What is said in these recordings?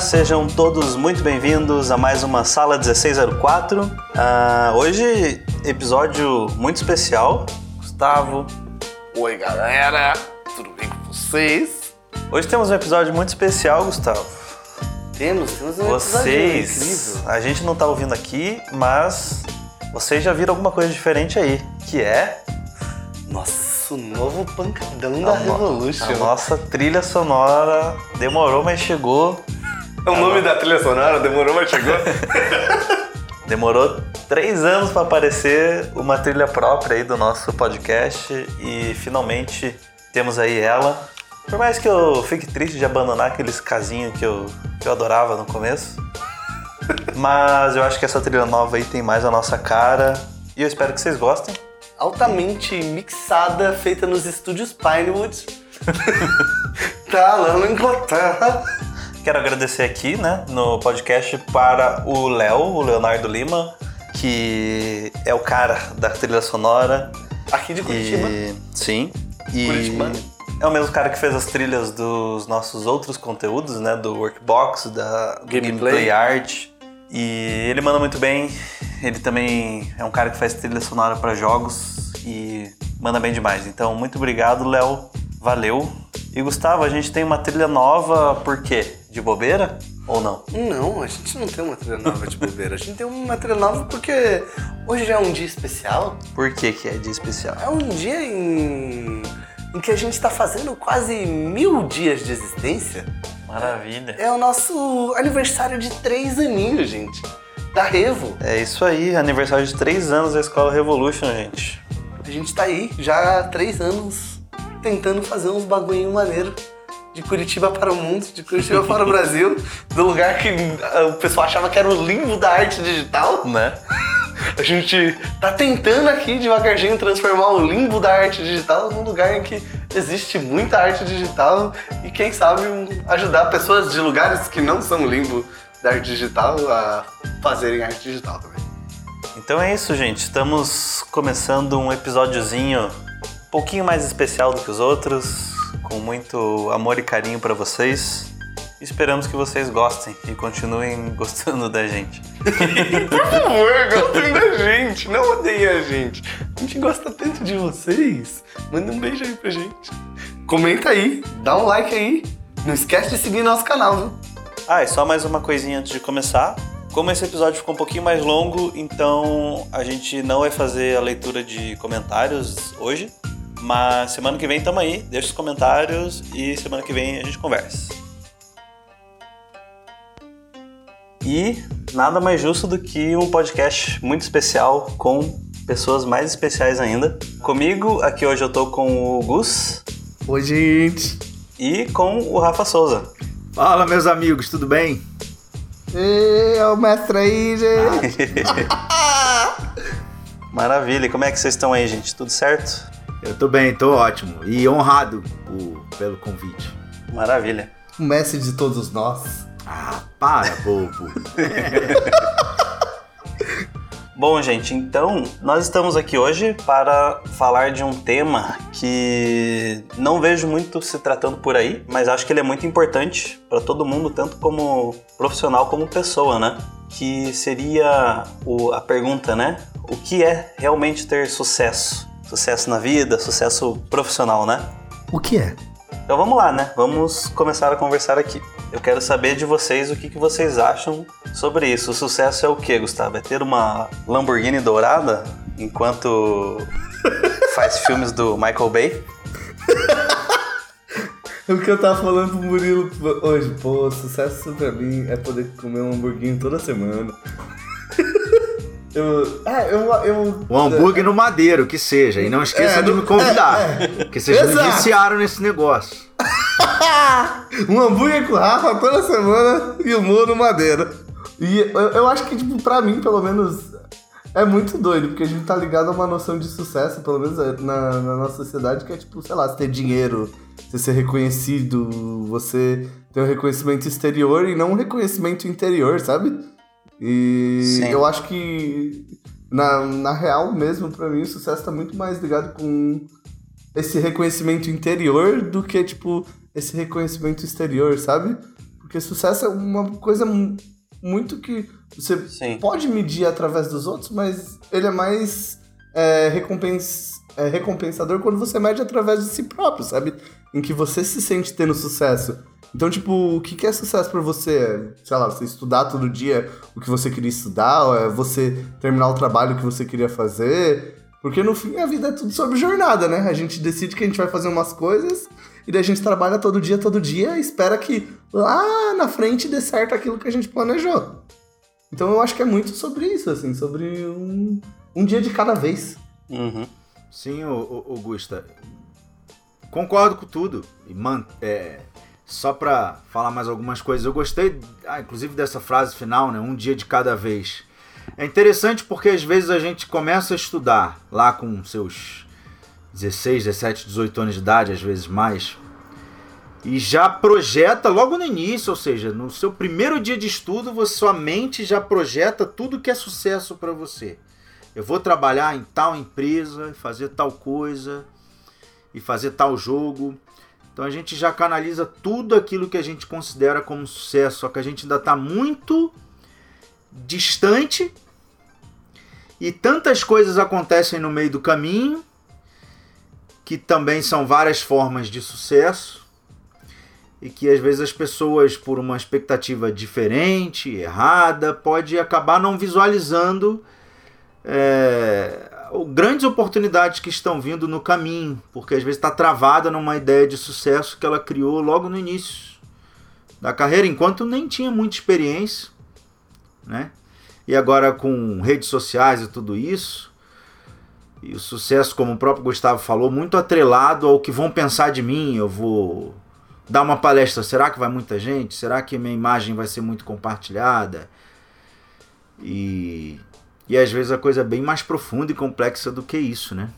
sejam todos muito bem-vindos a mais uma Sala 1604. Uh, hoje, episódio muito especial. Gustavo. Oi, galera, tudo bem com vocês? Hoje temos um episódio muito especial, Gustavo. Temos, temos um vocês, episódio incrível. A gente não tá ouvindo aqui, mas vocês já viram alguma coisa diferente aí, que é nosso novo pancadão da Revolution. A nossa trilha sonora demorou, mas chegou. É o nome da trilha sonora, demorou, mas chegou. demorou três anos para aparecer uma trilha própria aí do nosso podcast e finalmente temos aí ela. Por mais que eu fique triste de abandonar aqueles casinhos que eu, que eu adorava no começo, mas eu acho que essa trilha nova aí tem mais a nossa cara e eu espero que vocês gostem altamente mixada, feita nos estúdios Pinewood. tá lá na Inglaterra. Quero agradecer aqui, né, no podcast para o Léo, o Leonardo Lima, que é o cara da trilha sonora. Aqui de Curitiba. E... Sim. E Curitiba. é o mesmo cara que fez as trilhas dos nossos outros conteúdos, né, do Workbox, da Gameplay, Gameplay Art. E ele manda muito bem. Ele também é um cara que faz trilha sonora para jogos e manda bem demais. Então, muito obrigado, Léo. Valeu. E Gustavo, a gente tem uma trilha nova por quê? De bobeira ou não? Não, a gente não tem uma trilha nova de bobeira. A gente tem uma trilha nova porque hoje é um dia especial. Por que, que é dia especial? É um dia em, em que a gente está fazendo quase mil dias de existência. Maravilha. É o nosso aniversário de três aninhos, gente. Da Revo. É isso aí, aniversário de três anos da Escola Revolution, gente. A gente tá aí já há três anos tentando fazer uns bagulhinho maneiro. De Curitiba para o mundo, de Curitiba para o Brasil, do lugar que o pessoal achava que era o limbo da arte digital. Né? A gente tá tentando aqui devagarzinho transformar o limbo da arte digital num lugar em que existe muita arte digital e quem sabe ajudar pessoas de lugares que não são limbo da arte digital a fazerem arte digital também. Então é isso, gente. Estamos começando um episódiozinho um pouquinho mais especial do que os outros, com muito amor e carinho para vocês. Esperamos que vocês gostem e continuem gostando da gente. Por favor, gostem da gente, não odeiem a gente. A gente gosta tanto de vocês. Manda um beijo aí pra gente. Comenta aí, dá um like aí. Não esquece de seguir nosso canal, viu? Ah, e só mais uma coisinha antes de começar. Como esse episódio ficou um pouquinho mais longo, então a gente não vai fazer a leitura de comentários hoje. Mas semana que vem tamo aí, deixa os comentários e semana que vem a gente conversa. E nada mais justo do que um podcast muito especial com pessoas mais especiais ainda. Comigo, aqui hoje eu tô com o Gus. Oi, gente. E com o Rafa Souza. Fala, meus amigos, tudo bem? Ei, é o mestre aí, gente. Maravilha. E como é que vocês estão aí, gente? Tudo certo? Eu tô bem, tô ótimo. E honrado por, pelo convite. Maravilha. O mestre de todos nós. Ah, para, bobo. Bom, gente, então nós estamos aqui hoje para falar de um tema que não vejo muito se tratando por aí, mas acho que ele é muito importante para todo mundo, tanto como profissional como pessoa, né? Que seria o, a pergunta, né? O que é realmente ter sucesso? Sucesso na vida, sucesso profissional, né? O que é? Então vamos lá, né? Vamos começar a conversar aqui. Eu quero saber de vocês o que, que vocês acham sobre isso. O sucesso é o que, Gustavo? É ter uma Lamborghini dourada enquanto faz filmes do Michael Bay? o que eu tava falando pro Murilo hoje, pô, sucesso pra mim é poder comer um Lamborghini toda semana. Eu, é, eu, eu, um hambúrguer no madeiro, que seja. E não esqueça é, de me convidar. É, é. Que vocês Exato. me viciaram nesse negócio. um hambúrguer com Rafa toda semana e o no madeira. E eu, eu acho que, tipo, pra mim, pelo menos, é muito doido, porque a gente tá ligado a uma noção de sucesso, pelo menos é, na, na nossa sociedade, que é tipo, sei lá, você ter dinheiro, você ser reconhecido, você ter um reconhecimento exterior e não um reconhecimento interior, sabe? E Sim. eu acho que, na, na real mesmo, para mim, o sucesso tá muito mais ligado com esse reconhecimento interior do que, tipo, esse reconhecimento exterior, sabe? Porque sucesso é uma coisa muito que você Sim. pode medir através dos outros, mas ele é mais é, recompens, é, recompensador quando você mede através de si próprio, sabe? Em que você se sente tendo sucesso. Então, tipo, o que é sucesso para você? Sei lá, você estudar todo dia o que você queria estudar, ou é você terminar o trabalho que você queria fazer? Porque no fim a vida é tudo sobre jornada, né? A gente decide que a gente vai fazer umas coisas e daí a gente trabalha todo dia, todo dia e espera que lá na frente dê certo aquilo que a gente planejou. Então eu acho que é muito sobre isso, assim, sobre um, um dia de cada vez. Uhum. Sim, o, o, Gusta. Concordo com tudo. E man, é, só para falar mais algumas coisas, eu gostei, ah, inclusive dessa frase final, né? Um dia de cada vez. É interessante porque às vezes a gente começa a estudar lá com seus 16, 17, 18 anos de idade, às vezes mais, e já projeta logo no início, ou seja, no seu primeiro dia de estudo, você, sua mente já projeta tudo que é sucesso para você. Eu vou trabalhar em tal empresa, fazer tal coisa e fazer tal jogo. Então a gente já canaliza tudo aquilo que a gente considera como sucesso, só que a gente ainda está muito distante e tantas coisas acontecem no meio do caminho que também são várias formas de sucesso e que às vezes as pessoas por uma expectativa diferente, errada, pode acabar não visualizando é, grandes oportunidades que estão vindo no caminho, porque às vezes está travada numa ideia de sucesso que ela criou logo no início da carreira, enquanto nem tinha muita experiência, né? E agora com redes sociais e tudo isso, e o sucesso, como o próprio Gustavo falou, muito atrelado ao que vão pensar de mim. Eu vou dar uma palestra, será que vai muita gente? Será que minha imagem vai ser muito compartilhada? E e às vezes a coisa é bem mais profunda e complexa do que isso, né?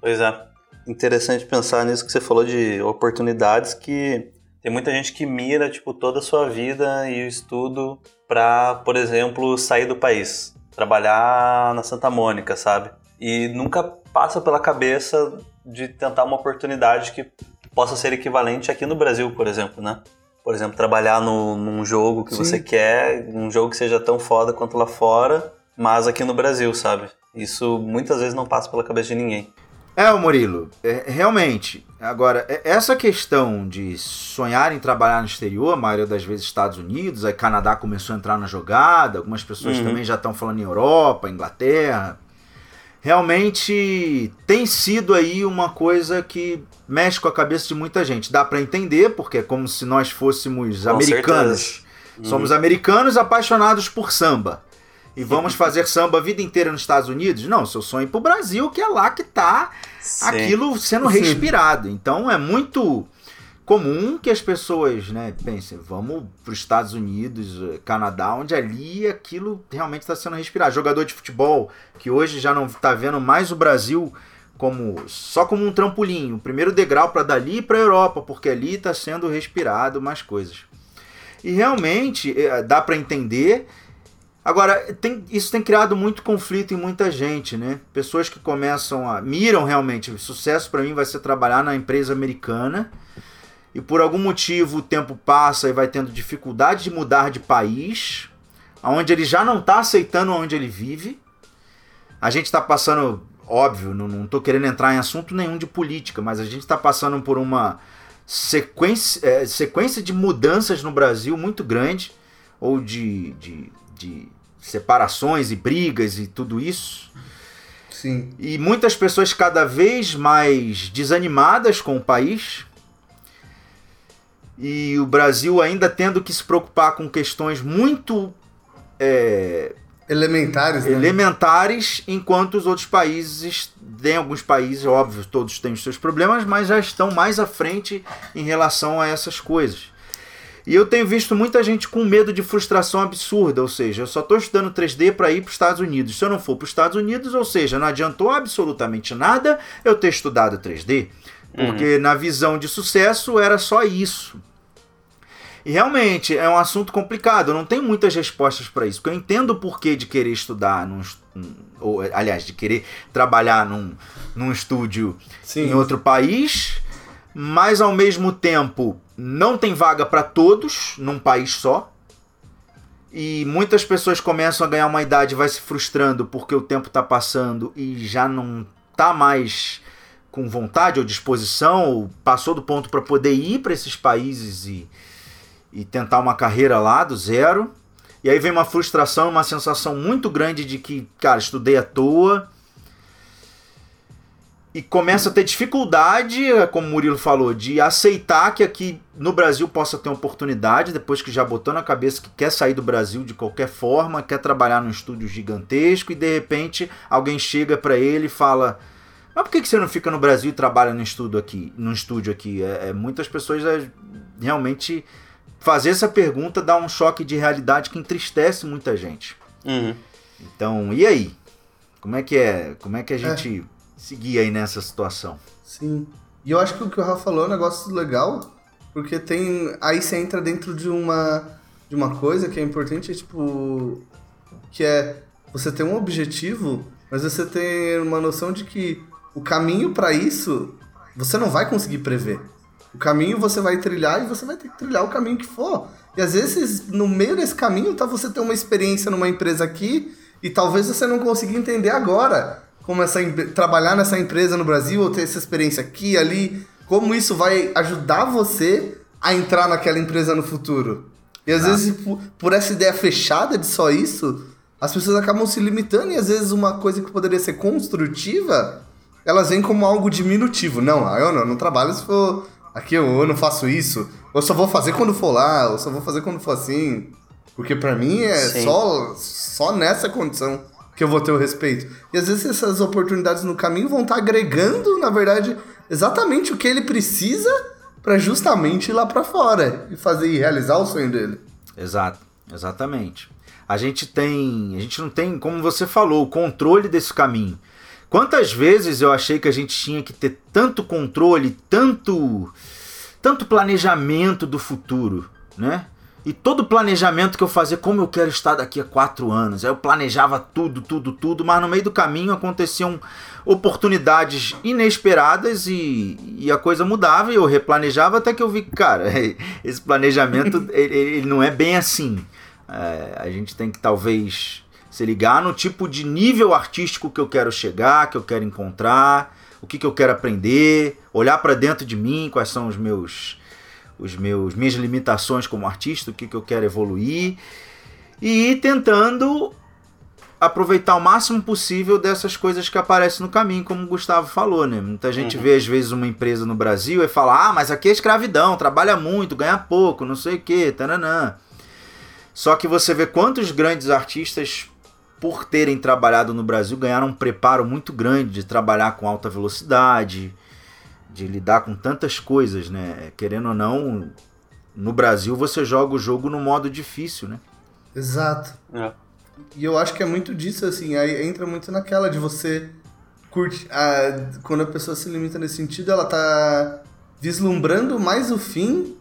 Pois é. Interessante pensar nisso que você falou de oportunidades que tem muita gente que mira tipo toda a sua vida e o estudo para, por exemplo, sair do país, trabalhar na Santa Mônica, sabe? E nunca passa pela cabeça de tentar uma oportunidade que possa ser equivalente aqui no Brasil, por exemplo, né? Por exemplo, trabalhar no, num jogo que Sim. você quer, um jogo que seja tão foda quanto lá fora, mas aqui no Brasil, sabe? Isso muitas vezes não passa pela cabeça de ninguém. É, o Murilo, é, realmente. Agora, é, essa questão de sonhar em trabalhar no exterior, a maioria das vezes Estados Unidos, aí Canadá começou a entrar na jogada, algumas pessoas uhum. também já estão falando em Europa, Inglaterra. Realmente tem sido aí uma coisa que mexe com a cabeça de muita gente. Dá para entender, porque é como se nós fôssemos com americanos. Uhum. Somos americanos apaixonados por samba e vamos fazer samba a vida inteira nos Estados Unidos? Não, seu sonho é ir pro Brasil, que é lá que tá Sim. aquilo sendo respirado. Então é muito comum que as pessoas, né, pensem, vamos para os Estados Unidos, eh, Canadá, onde ali aquilo realmente está sendo respirado. Jogador de futebol que hoje já não está vendo mais o Brasil como só como um trampolim, o primeiro degrau para dali para a Europa, porque ali está sendo respirado mais coisas. E realmente eh, dá para entender Agora, tem, isso tem criado muito conflito em muita gente, né? Pessoas que começam a. miram realmente. O sucesso para mim vai ser trabalhar na empresa americana. E por algum motivo o tempo passa e vai tendo dificuldade de mudar de país, onde ele já não está aceitando onde ele vive. A gente está passando, óbvio, não estou querendo entrar em assunto nenhum de política, mas a gente está passando por uma sequência, é, sequência de mudanças no Brasil muito grande, ou de, de de separações e brigas e tudo isso. Sim. E muitas pessoas cada vez mais desanimadas com o país. E o Brasil ainda tendo que se preocupar com questões muito é, elementares, né? elementares, enquanto os outros países, tem alguns países, óbvio, todos têm os seus problemas, mas já estão mais à frente em relação a essas coisas. E eu tenho visto muita gente com medo de frustração absurda, ou seja, eu só estou estudando 3D para ir para os Estados Unidos. Se eu não for para os Estados Unidos, ou seja, não adiantou absolutamente nada eu ter estudado 3D, porque uhum. na visão de sucesso era só isso. E realmente é um assunto complicado, eu não tenho muitas respostas para isso, porque eu entendo o porquê de querer estudar, num, ou aliás, de querer trabalhar num, num estúdio Sim. em outro país, mas ao mesmo tempo não tem vaga para todos num país só. E muitas pessoas começam a ganhar uma idade e vai se frustrando porque o tempo está passando e já não tá mais com vontade ou disposição, ou passou do ponto para poder ir para esses países e, e tentar uma carreira lá do zero. E aí vem uma frustração, uma sensação muito grande de que, cara, estudei à toa, e começa a ter dificuldade, como o Murilo falou, de aceitar que aqui no Brasil possa ter oportunidade, depois que já botou na cabeça que quer sair do Brasil de qualquer forma, quer trabalhar num estúdio gigantesco e de repente alguém chega para ele e fala: Mas por que você não fica no Brasil e trabalha no estúdio aqui? No estúdio aqui? É, é muitas pessoas é, realmente fazer essa pergunta dá um choque de realidade que entristece muita gente. Uhum. Então, e aí? Como é que é? Como é que a gente é seguir aí nessa situação. Sim. E eu acho que o que o Rafa falou é um negócio legal, porque tem. Aí você entra dentro de uma. de uma coisa que é importante, é tipo. Que é você ter um objetivo, mas você ter uma noção de que o caminho para isso você não vai conseguir prever. O caminho você vai trilhar e você vai ter que trilhar o caminho que for. E às vezes, no meio desse caminho, tá você ter uma experiência numa empresa aqui e talvez você não consiga entender agora como essa, trabalhar nessa empresa no Brasil, ou ter essa experiência aqui, ali, como isso vai ajudar você a entrar naquela empresa no futuro. E às ah. vezes, por, por, essa ideia fechada de só isso, as pessoas acabam se limitando e às vezes uma coisa que poderia ser construtiva, elas vêm como algo diminutivo. Não, ah, eu não, não trabalho se for aqui, eu, eu não faço isso. Eu só vou fazer quando for lá, eu só vou fazer quando for assim. Porque para mim é só, só nessa condição que eu vou ter o respeito. E às vezes essas oportunidades no caminho vão estar tá agregando, na verdade, exatamente o que ele precisa para justamente ir lá para fora e fazer e realizar o sonho dele. Exato, exatamente. A gente tem, a gente não tem, como você falou, o controle desse caminho. Quantas vezes eu achei que a gente tinha que ter tanto controle, tanto tanto planejamento do futuro, né? E todo o planejamento que eu fazia, como eu quero estar daqui a quatro anos. Aí eu planejava tudo, tudo, tudo, mas no meio do caminho aconteciam oportunidades inesperadas e, e a coisa mudava e eu replanejava até que eu vi que, cara, esse planejamento ele, ele, não é bem assim. É, a gente tem que talvez se ligar no tipo de nível artístico que eu quero chegar, que eu quero encontrar, o que, que eu quero aprender, olhar para dentro de mim, quais são os meus os meus minhas limitações como artista, o que, que eu quero evoluir e ir tentando aproveitar o máximo possível dessas coisas que aparecem no caminho, como o Gustavo falou, né? Muita gente uhum. vê às vezes uma empresa no Brasil e fala: "Ah, mas aqui é escravidão, trabalha muito, ganha pouco, não sei o quê, taranã". Só que você vê quantos grandes artistas por terem trabalhado no Brasil ganharam um preparo muito grande de trabalhar com alta velocidade, de lidar com tantas coisas, né? Querendo ou não, no Brasil você joga o jogo no modo difícil, né? Exato. É. E eu acho que é muito disso, assim, aí entra muito naquela de você curtir. A, quando a pessoa se limita nesse sentido, ela tá vislumbrando mais o fim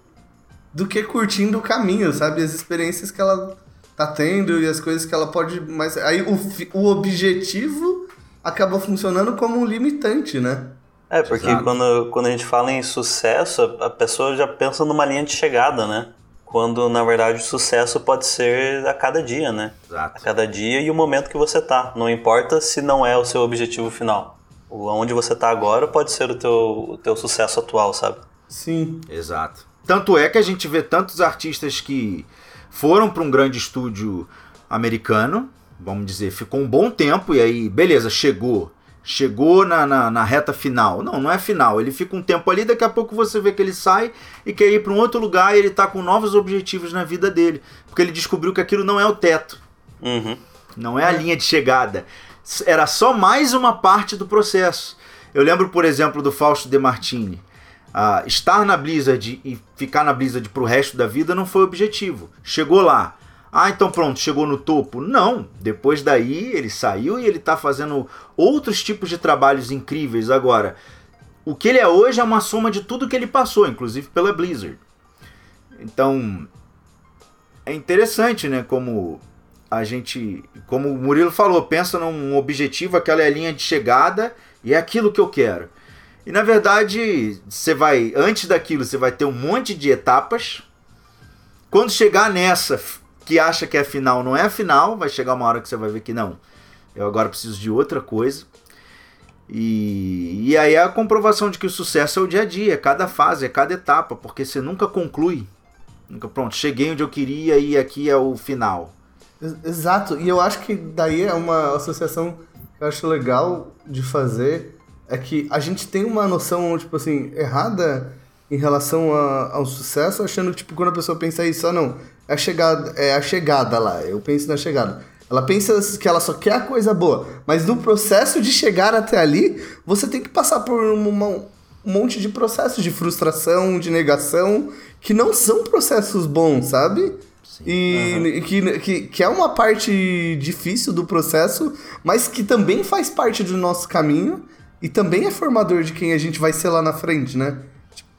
do que curtindo o caminho, sabe? As experiências que ela tá tendo e as coisas que ela pode. Mas aí o, o objetivo acaba funcionando como um limitante, né? É, porque quando, quando a gente fala em sucesso, a pessoa já pensa numa linha de chegada, né? Quando na verdade o sucesso pode ser a cada dia, né? Exato. A cada dia e o momento que você tá. Não importa se não é o seu objetivo final. Onde você tá agora pode ser o teu, o teu sucesso atual, sabe? Sim. Exato. Tanto é que a gente vê tantos artistas que foram para um grande estúdio americano, vamos dizer, ficou um bom tempo e aí, beleza, chegou chegou na, na, na, reta final. Não, não é final. Ele fica um tempo ali, daqui a pouco você vê que ele sai e quer ir para um outro lugar e ele está com novos objetivos na vida dele. Porque ele descobriu que aquilo não é o teto. Uhum. Não é a linha de chegada. Era só mais uma parte do processo. Eu lembro, por exemplo, do Fausto De Martini. Uh, estar na Blizzard e ficar na Blizzard pro resto da vida não foi o objetivo. Chegou lá, ah, então pronto, chegou no topo. Não, depois daí ele saiu e ele está fazendo outros tipos de trabalhos incríveis agora. O que ele é hoje é uma soma de tudo que ele passou, inclusive pela Blizzard. Então, é interessante, né, como a gente, como o Murilo falou, pensa num objetivo, aquela é a linha de chegada e é aquilo que eu quero. E na verdade, você vai, antes daquilo, você vai ter um monte de etapas. Quando chegar nessa que acha que é final, não é final, vai chegar uma hora que você vai ver que não. Eu agora preciso de outra coisa. E, e aí é a comprovação de que o sucesso é o dia a dia, é cada fase, é cada etapa, porque você nunca conclui. Nunca, pronto, cheguei onde eu queria e aqui é o final. Exato, e eu acho que daí é uma associação que eu acho legal de fazer, é que a gente tem uma noção, tipo assim, errada em relação a, ao sucesso, achando que, tipo, quando a pessoa pensa isso, ah, não, é a chegada, é a chegada lá, eu penso na chegada. Ela pensa que ela só quer a coisa boa, mas no processo de chegar até ali, você tem que passar por uma, um monte de processos de frustração, de negação, que não são processos bons, sabe? E uhum. que, que, que é uma parte difícil do processo, mas que também faz parte do nosso caminho e também é formador de quem a gente vai ser lá na frente, né?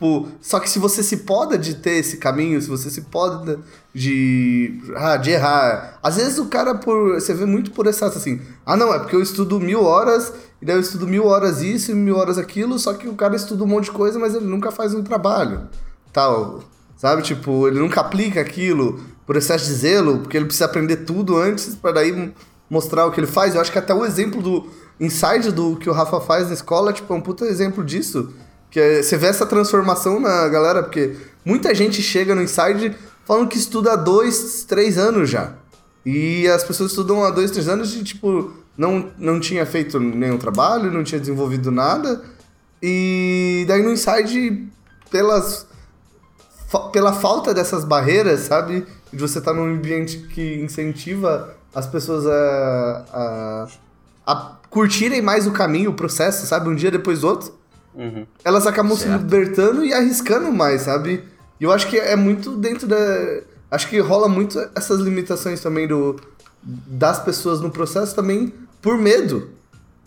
Tipo, só que se você se poda de ter esse caminho, se você se poda de, ah, de errar. Às vezes o cara, por você vê muito por excesso assim, ah não, é porque eu estudo mil horas, e daí eu estudo mil horas isso e mil horas aquilo, só que o cara estuda um monte de coisa, mas ele nunca faz um trabalho. Tal. Sabe? Tipo, ele nunca aplica aquilo por excesso de zelo, porque ele precisa aprender tudo antes para daí mostrar o que ele faz. Eu acho que até o exemplo do inside do que o Rafa faz na escola, tipo, é um puta exemplo disso. Que é, você vê essa transformação na galera, porque muita gente chega no inside falando que estuda há dois, três anos já. E as pessoas estudam há dois, três anos e, tipo, não, não tinha feito nenhum trabalho, não tinha desenvolvido nada. E daí no inside, pelas, pela falta dessas barreiras, sabe? De você estar tá num ambiente que incentiva as pessoas a, a, a curtirem mais o caminho, o processo, sabe? Um dia depois do outro. Uhum. Elas acabam certo. se libertando e arriscando mais, sabe? E eu acho que é muito dentro da. Acho que rola muito essas limitações também do, das pessoas no processo também por medo.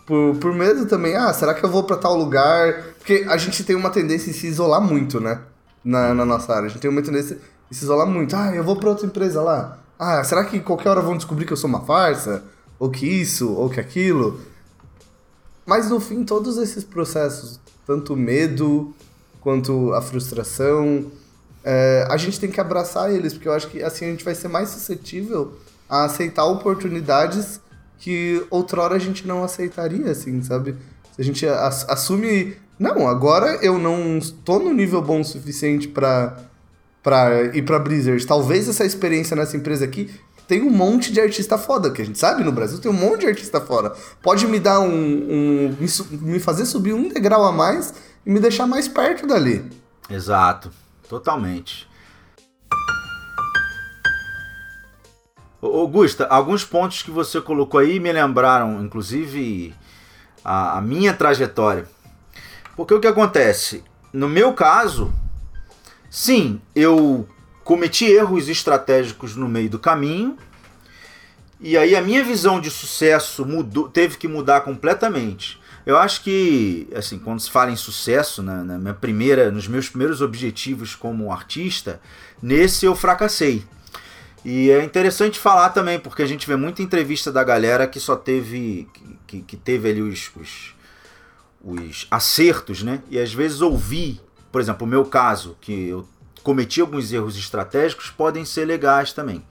Por, por medo também, ah, será que eu vou para tal lugar? Porque a gente tem uma tendência em se isolar muito, né? Na, na nossa área. A gente tem uma tendência em se isolar muito. Ah, eu vou para outra empresa lá. Ah, será que qualquer hora vão descobrir que eu sou uma farsa? Ou que isso, ou que aquilo? Mas no fim, todos esses processos, tanto o medo quanto a frustração, é, a gente tem que abraçar eles, porque eu acho que assim a gente vai ser mais suscetível a aceitar oportunidades que outrora a gente não aceitaria, assim, sabe? Se a gente assume, não, agora eu não estou no nível bom o suficiente para para ir para Blizzard. Talvez essa experiência nessa empresa aqui tem um monte de artista foda, que a gente sabe no Brasil tem um monte de artista foda. Pode me dar um, um me, me fazer subir um degrau a mais e me deixar mais perto dali. Exato. Totalmente. Augusta, alguns pontos que você colocou aí me lembraram, inclusive, a, a, minha trajetória. Porque o que acontece? No meu caso, sim, eu cometi erros estratégicos no meio do caminho, e aí a minha visão de sucesso mudou, teve que mudar completamente. Eu acho que, assim, quando se fala em sucesso, na, na, minha primeira, nos meus primeiros objetivos como artista, nesse eu fracassei. E é interessante falar também, porque a gente vê muita entrevista da galera que só teve, que, que teve ali os, os, os acertos, né? E às vezes ouvir, por exemplo, o meu caso, que eu cometi alguns erros estratégicos, podem ser legais também.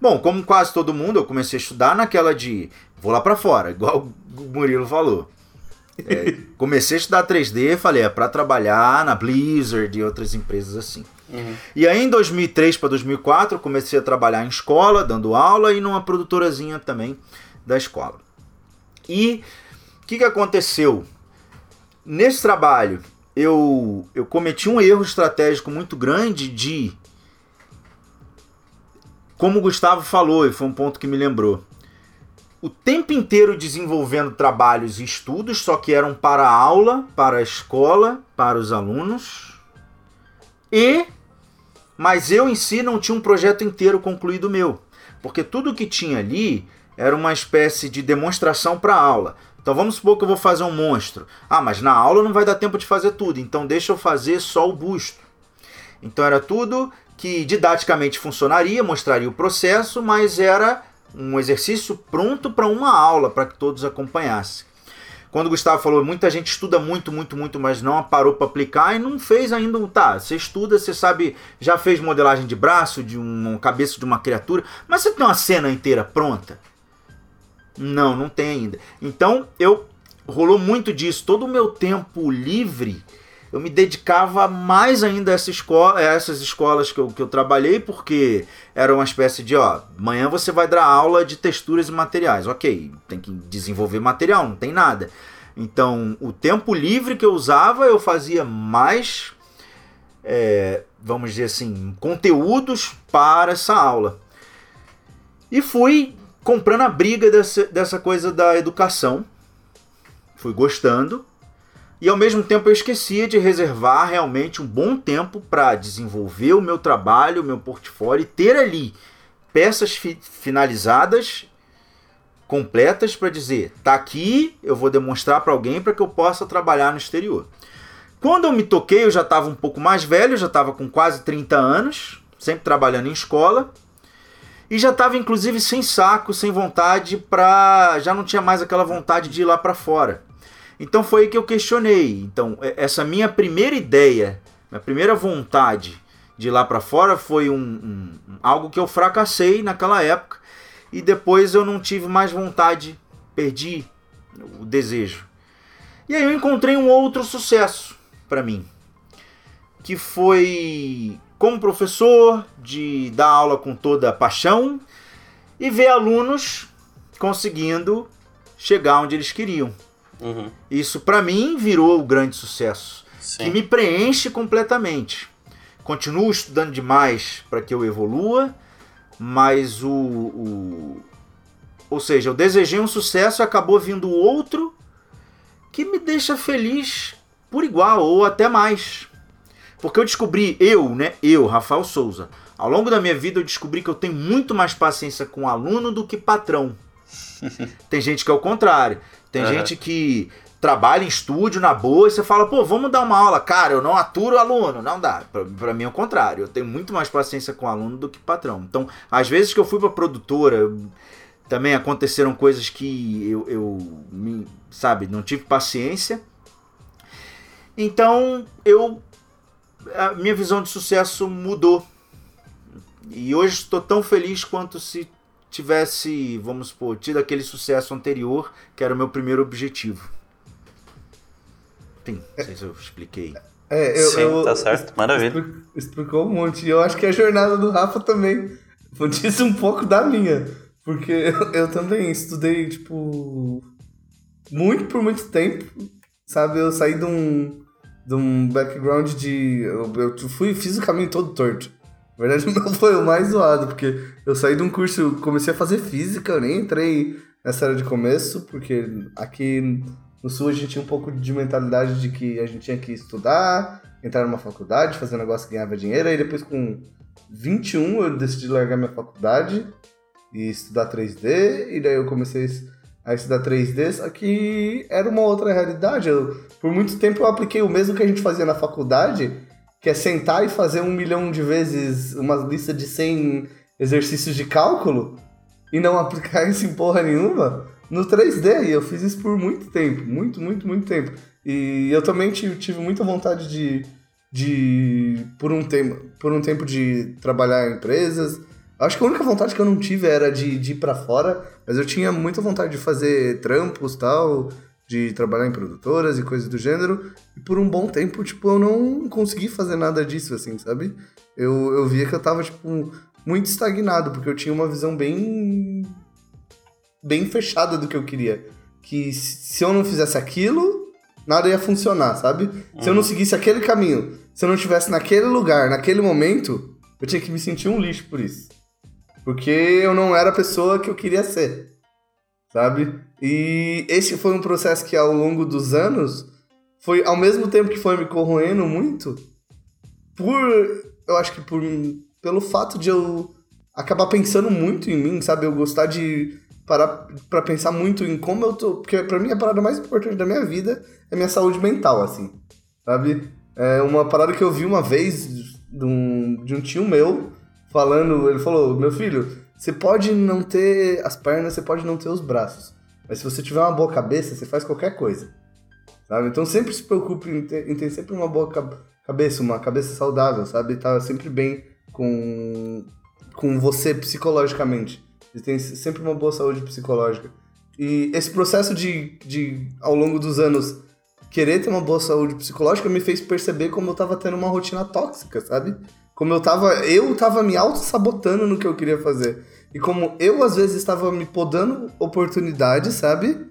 Bom, como quase todo mundo, eu comecei a estudar naquela de vou lá para fora, igual o Murilo falou. É, comecei a estudar 3D, falei, é para trabalhar na Blizzard e outras empresas assim. Uhum. E aí em 2003 para 2004 comecei a trabalhar em escola, dando aula e numa produtorazinha também da escola. E o que, que aconteceu? Nesse trabalho eu, eu cometi um erro estratégico muito grande de. Como o Gustavo falou, e foi um ponto que me lembrou o tempo inteiro desenvolvendo trabalhos e estudos, só que eram para a aula, para a escola, para os alunos. E mas eu em si não tinha um projeto inteiro concluído meu, porque tudo que tinha ali era uma espécie de demonstração para aula. Então vamos supor que eu vou fazer um monstro. Ah, mas na aula não vai dar tempo de fazer tudo, então deixa eu fazer só o busto. Então era tudo que didaticamente funcionaria, mostraria o processo, mas era um exercício pronto para uma aula, para que todos acompanhassem. quando o Gustavo falou, muita gente estuda muito, muito, muito, mas não parou para aplicar e não fez ainda. Tá, você estuda, você sabe, já fez modelagem de braço, de uma cabeça de uma criatura, mas você tem uma cena inteira pronta? Não, não tem ainda. Então, eu rolou muito disso. Todo o meu tempo livre, eu me dedicava mais ainda a, essa escola, a essas escolas que eu, que eu trabalhei, porque era uma espécie de, ó, amanhã você vai dar aula de texturas e materiais. Ok, tem que desenvolver material, não tem nada. Então, o tempo livre que eu usava, eu fazia mais, é, vamos dizer assim, conteúdos para essa aula. E fui comprando a briga dessa, dessa coisa da educação. Fui gostando. E ao mesmo tempo eu esquecia de reservar realmente um bom tempo para desenvolver o meu trabalho, o meu portfólio e ter ali peças fi finalizadas, completas para dizer, tá aqui, eu vou demonstrar para alguém para que eu possa trabalhar no exterior. Quando eu me toquei, eu já estava um pouco mais velho, já estava com quase 30 anos, sempre trabalhando em escola, e já estava inclusive sem saco, sem vontade para, já não tinha mais aquela vontade de ir lá para fora. Então foi aí que eu questionei. Então, essa minha primeira ideia, minha primeira vontade de ir lá para fora foi um, um, algo que eu fracassei naquela época e depois eu não tive mais vontade, perdi o desejo. E aí eu encontrei um outro sucesso para mim, que foi como professor, de dar aula com toda a paixão e ver alunos conseguindo chegar onde eles queriam. Uhum. Isso para mim virou o grande sucesso, Sim. que me preenche completamente. Continuo estudando demais para que eu evolua, mas o, o, ou seja, eu desejei um sucesso e acabou vindo outro que me deixa feliz por igual ou até mais. Porque eu descobri, eu, né, eu, Rafael Souza, ao longo da minha vida eu descobri que eu tenho muito mais paciência com aluno do que patrão. Tem gente que é o contrário. Tem uhum. gente que trabalha em estúdio na boa e você fala, pô, vamos dar uma aula. Cara, eu não aturo aluno. Não dá. Pra, pra mim é o contrário. Eu tenho muito mais paciência com aluno do que patrão. Então, às vezes que eu fui pra produtora, também aconteceram coisas que eu, eu me, sabe, não tive paciência. Então, eu. A minha visão de sucesso mudou. E hoje estou tão feliz quanto se tivesse, vamos supor, tido aquele sucesso anterior, que era o meu primeiro objetivo. Enfim, não sei se eu expliquei. É, eu, Sim, eu, tá certo, maravilha. Explicou um monte. E eu acho que a jornada do Rafa também disse um pouco da minha. Porque eu, eu também estudei, tipo, muito por muito tempo. Sabe, eu saí de um, de um background de. Eu, eu fui, fiz o caminho todo torto. Na verdade, não foi o mais zoado, porque eu saí de um curso, comecei a fazer física, eu nem entrei nessa área de começo, porque aqui no sul a gente tinha um pouco de mentalidade de que a gente tinha que estudar, entrar numa faculdade, fazer um negócio que ganhava dinheiro, aí depois com 21 eu decidi largar minha faculdade e estudar 3D, e daí eu comecei a estudar 3D, só que era uma outra realidade. Eu, por muito tempo eu apliquei o mesmo que a gente fazia na faculdade, que é sentar e fazer um milhão de vezes uma lista de 100 exercícios de cálculo e não aplicar isso em porra nenhuma no 3D. E eu fiz isso por muito tempo, muito, muito, muito tempo. E eu também tive, tive muita vontade de, de por, um tempo, por um tempo de trabalhar em empresas. Acho que a única vontade que eu não tive era de, de ir para fora, mas eu tinha muita vontade de fazer trampos tal, de trabalhar em produtoras e coisas do gênero. E por um bom tempo, tipo, eu não consegui fazer nada disso, assim, sabe? Eu, eu via que eu tava, tipo, muito estagnado, porque eu tinha uma visão bem. bem fechada do que eu queria. Que se eu não fizesse aquilo, nada ia funcionar, sabe? Uhum. Se eu não uhum. seguisse aquele caminho, se eu não estivesse naquele lugar, naquele momento, eu tinha que me sentir um lixo por isso. Porque eu não era a pessoa que eu queria ser sabe? E esse foi um processo que ao longo dos anos foi ao mesmo tempo que foi me corroendo muito por eu acho que por pelo fato de eu acabar pensando muito em mim, sabe? Eu gostar de parar para pensar muito em como eu tô, porque para mim a parada mais importante da minha vida é minha saúde mental, assim. Sabe? É uma parada que eu vi uma vez de um, de um tio meu falando, ele falou: "Meu filho, você pode não ter as pernas, você pode não ter os braços, Mas se você tiver uma boa cabeça, você faz qualquer coisa. Sabe? Então sempre se preocupe em ter, em ter sempre uma boa cabeça, uma cabeça saudável, sabe? Tá sempre bem com, com você psicologicamente. Você tem sempre uma boa saúde psicológica. E esse processo de, de ao longo dos anos, querer ter uma boa saúde psicológica me fez perceber como eu tava tendo uma rotina tóxica, sabe? Como eu tava, eu tava me auto-sabotando no que eu queria fazer. E como eu, às vezes, estava me podando oportunidades, sabe?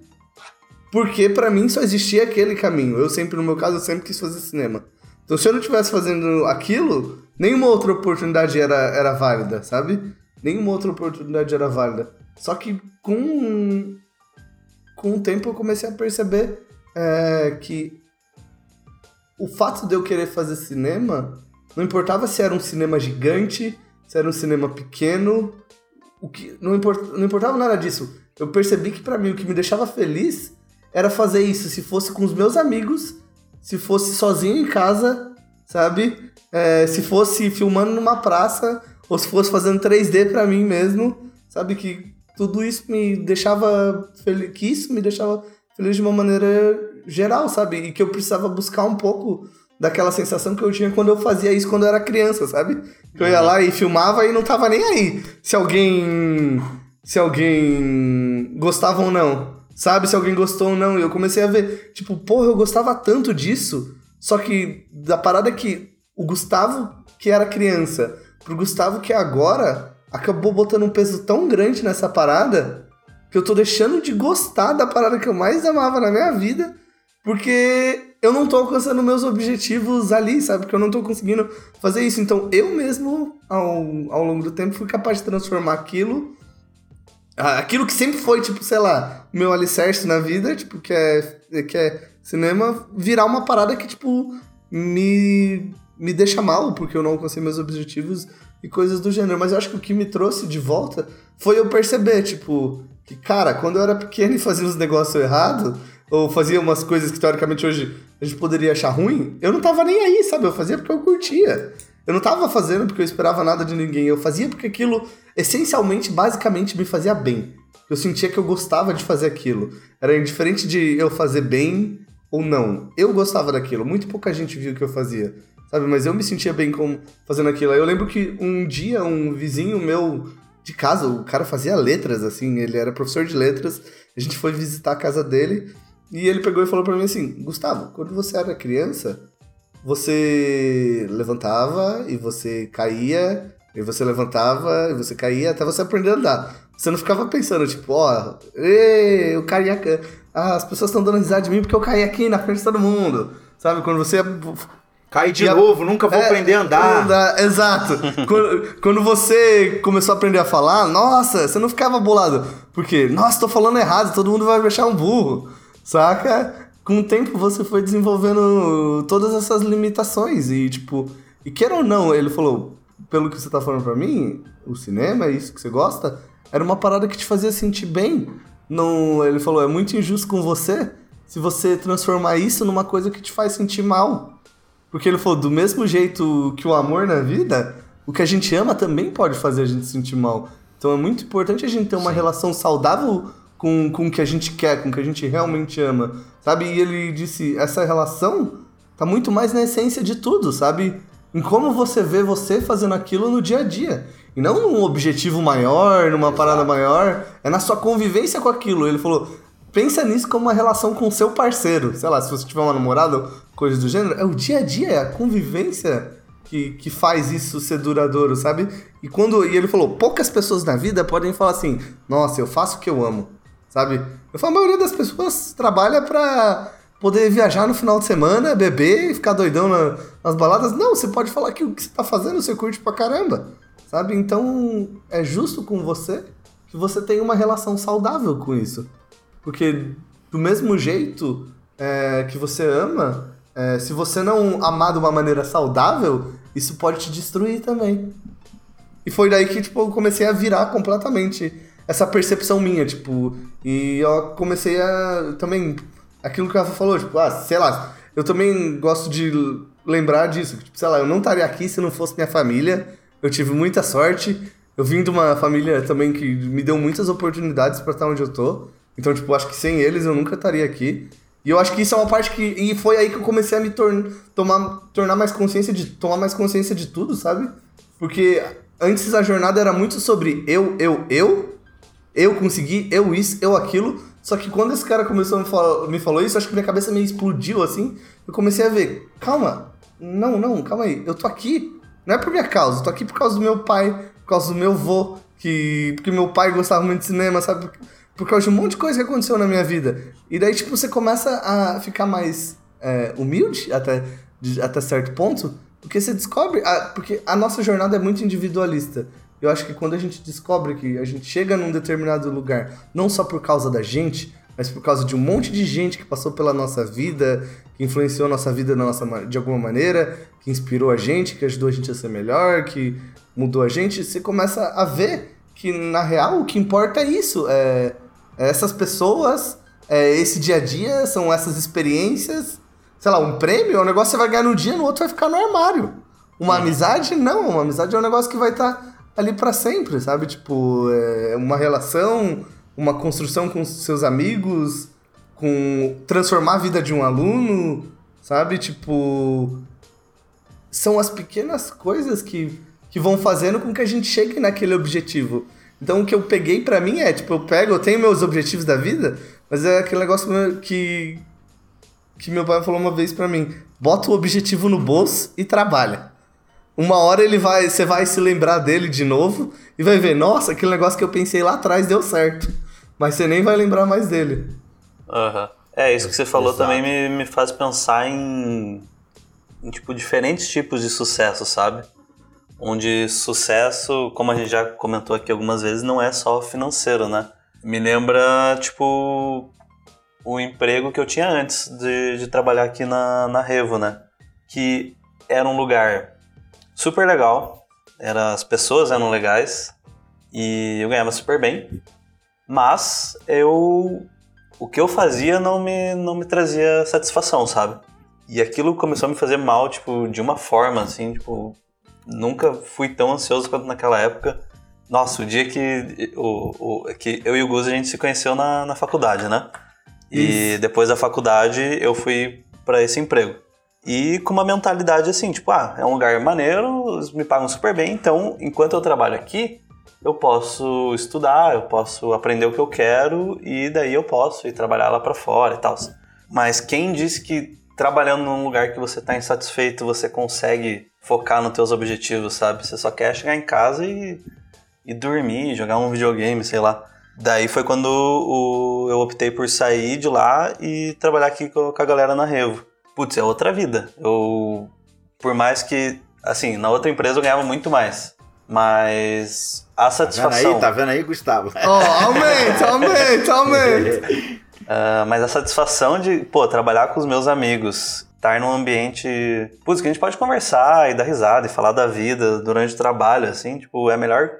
Porque para mim só existia aquele caminho. Eu sempre, no meu caso, eu sempre quis fazer cinema. Então se eu não estivesse fazendo aquilo, nenhuma outra oportunidade era, era válida, sabe? Nenhuma outra oportunidade era válida. Só que com, com o tempo eu comecei a perceber é, que o fato de eu querer fazer cinema não importava se era um cinema gigante, se era um cinema pequeno, o que não, import, não importava nada disso. Eu percebi que para mim o que me deixava feliz era fazer isso se fosse com os meus amigos, se fosse sozinho em casa, sabe? É, se fosse filmando numa praça, ou se fosse fazendo 3D para mim mesmo, sabe? Que tudo isso me deixava feliz, que isso me deixava feliz de uma maneira geral, sabe? E que eu precisava buscar um pouco daquela sensação que eu tinha quando eu fazia isso quando eu era criança, sabe? Que eu ia lá e filmava e não tava nem aí se alguém se alguém gostava ou não. Sabe se alguém gostou ou não. E eu comecei a ver, tipo, porra, eu gostava tanto disso. Só que da parada que o Gustavo, que era criança, pro Gustavo que agora acabou botando um peso tão grande nessa parada que eu tô deixando de gostar da parada que eu mais amava na minha vida, porque eu não tô alcançando meus objetivos ali, sabe? Porque eu não tô conseguindo fazer isso. Então eu mesmo, ao, ao longo do tempo, fui capaz de transformar aquilo. Aquilo que sempre foi, tipo, sei lá, meu alicerce na vida, tipo, que é, que é cinema, virar uma parada que, tipo, me, me deixa mal, porque eu não alcancei meus objetivos e coisas do gênero. Mas eu acho que o que me trouxe de volta foi eu perceber, tipo, que, cara, quando eu era pequeno e fazia os negócios errados ou fazia umas coisas que teoricamente hoje a gente poderia achar ruim, eu não tava nem aí, sabe? Eu fazia porque eu curtia. Eu não tava fazendo porque eu esperava nada de ninguém, eu fazia porque aquilo essencialmente, basicamente me fazia bem. Eu sentia que eu gostava de fazer aquilo. Era indiferente de eu fazer bem ou não. Eu gostava daquilo. Muito pouca gente viu o que eu fazia, sabe? Mas eu me sentia bem com fazendo aquilo. Eu lembro que um dia um vizinho meu de casa, o cara fazia letras assim, ele era professor de letras. A gente foi visitar a casa dele e ele pegou e falou para mim assim: Gustavo, quando você era criança, você levantava e você caía, e você levantava e você caía até você aprender a andar. Você não ficava pensando, tipo, ó, oh, eu caí. Ah, as pessoas estão dando risada de mim porque eu caí aqui na frente de todo mundo. Sabe? Quando você. Cai de novo, nunca vou é, aprender a andar. andar exato. quando, quando, você começou a aprender a falar, nossa, você não ficava bolado. Porque, nossa, tô falando errado, todo mundo vai me achar um burro. Saca? Com o tempo você foi desenvolvendo todas essas limitações e, tipo, e queira ou não, ele falou, pelo que você tá falando pra mim, o cinema, é isso que você gosta, era uma parada que te fazia sentir bem. Não, ele falou, é muito injusto com você se você transformar isso numa coisa que te faz sentir mal. Porque ele falou, do mesmo jeito que o amor na vida, o que a gente ama também pode fazer a gente sentir mal. Então é muito importante a gente ter uma Sim. relação saudável com, com o que a gente quer, com o que a gente realmente ama, sabe? E ele disse, essa relação tá muito mais na essência de tudo, sabe? Em como você vê você fazendo aquilo no dia a dia. E não num objetivo maior, numa Exato. parada maior, é na sua convivência com aquilo. Ele falou, pensa nisso como uma relação com o seu parceiro. Sei lá, se você tiver uma namorada, coisas do gênero, é o dia a dia, é a convivência que, que faz isso ser duradouro, sabe? E quando e ele falou, poucas pessoas na vida podem falar assim, nossa, eu faço o que eu amo sabe? Eu falo, a maioria das pessoas trabalha pra poder viajar no final de semana, beber e ficar doidão na, nas baladas. Não, você pode falar que o que você tá fazendo você curte pra caramba, sabe? Então é justo com você que você tenha uma relação saudável com isso. Porque do mesmo jeito é, que você ama, é, se você não amar de uma maneira saudável, isso pode te destruir também. E foi daí que tipo, eu comecei a virar completamente essa percepção minha, tipo, e eu comecei a também aquilo que a Rafa falou, tipo, ah, sei lá, eu também gosto de lembrar disso, tipo, sei lá, eu não estaria aqui se não fosse minha família. Eu tive muita sorte. Eu vim de uma família também que me deu muitas oportunidades para estar onde eu tô, Então, tipo, acho que sem eles eu nunca estaria aqui. E eu acho que isso é uma parte que. E foi aí que eu comecei a me torn, tomar, tornar mais consciência de. tomar mais consciência de tudo, sabe? Porque antes a jornada era muito sobre eu, eu, eu. Eu consegui, eu isso, eu aquilo. Só que quando esse cara começou a me, falar, me falou isso, acho que minha cabeça meio explodiu assim. Eu comecei a ver, calma, não, não, calma aí, eu tô aqui. Não é por minha causa, eu tô aqui por causa do meu pai, por causa do meu vô, que. Porque meu pai gostava muito de cinema, sabe? Por causa de um monte de coisa que aconteceu na minha vida. E daí, tipo, você começa a ficar mais é, humilde até, de, até certo ponto, porque você descobre. A, porque a nossa jornada é muito individualista. Eu acho que quando a gente descobre que a gente chega num determinado lugar, não só por causa da gente, mas por causa de um monte de gente que passou pela nossa vida, que influenciou a nossa vida na nossa, de alguma maneira, que inspirou a gente, que ajudou a gente a ser melhor, que mudou a gente, você começa a ver que, na real, o que importa é isso. É, essas pessoas, é, esse dia a dia, são essas experiências. Sei lá, um prêmio é um negócio que você vai ganhar no dia, no outro vai ficar no armário. Uma amizade, não. Uma amizade é um negócio que vai estar tá ali para sempre, sabe? Tipo, é uma relação, uma construção com seus amigos, com transformar a vida de um aluno, sabe? Tipo, são as pequenas coisas que, que vão fazendo com que a gente chegue naquele objetivo. Então o que eu peguei para mim é, tipo, eu pego, eu tenho meus objetivos da vida, mas é aquele negócio que que meu pai falou uma vez para mim, bota o objetivo no bolso e trabalha. Uma hora ele vai, você vai se lembrar dele de novo e vai ver, nossa, aquele negócio que eu pensei lá atrás deu certo. Mas você nem vai lembrar mais dele. Uhum. É, isso que você falou Exato. também me, me faz pensar em, em, tipo, diferentes tipos de sucesso, sabe? onde sucesso, como a gente já comentou aqui algumas vezes, não é só financeiro, né? Me lembra, tipo, o emprego que eu tinha antes de, de trabalhar aqui na, na Revo, né? Que era um lugar super legal, era, as pessoas eram legais e eu ganhava super bem, mas eu o que eu fazia não me, não me trazia satisfação, sabe? E aquilo começou a me fazer mal, tipo, de uma forma, assim, tipo, nunca fui tão ansioso quanto naquela época. Nossa, o dia que, o, o, que eu e o Gus a gente se conheceu na, na faculdade, né? E Isso. depois da faculdade eu fui para esse emprego. E com uma mentalidade assim, tipo, ah, é um lugar maneiro, me pagam super bem, então enquanto eu trabalho aqui, eu posso estudar, eu posso aprender o que eu quero e daí eu posso ir trabalhar lá para fora e tal. Mas quem disse que trabalhando num lugar que você está insatisfeito, você consegue focar nos teus objetivos, sabe? Você só quer chegar em casa e, e dormir, jogar um videogame, sei lá. Daí foi quando o, eu optei por sair de lá e trabalhar aqui com, com a galera na Revo. Putz, é outra vida. Eu, por mais que, assim, na outra empresa eu ganhava muito mais. Mas a satisfação. Tá vendo aí, tá vendo aí Gustavo? Oh, aumenta, aumenta, aumenta. uh, mas a satisfação de, pô, trabalhar com os meus amigos estar num ambiente. Putz, que a gente pode conversar e dar risada e falar da vida durante o trabalho, assim, tipo, é a melhor,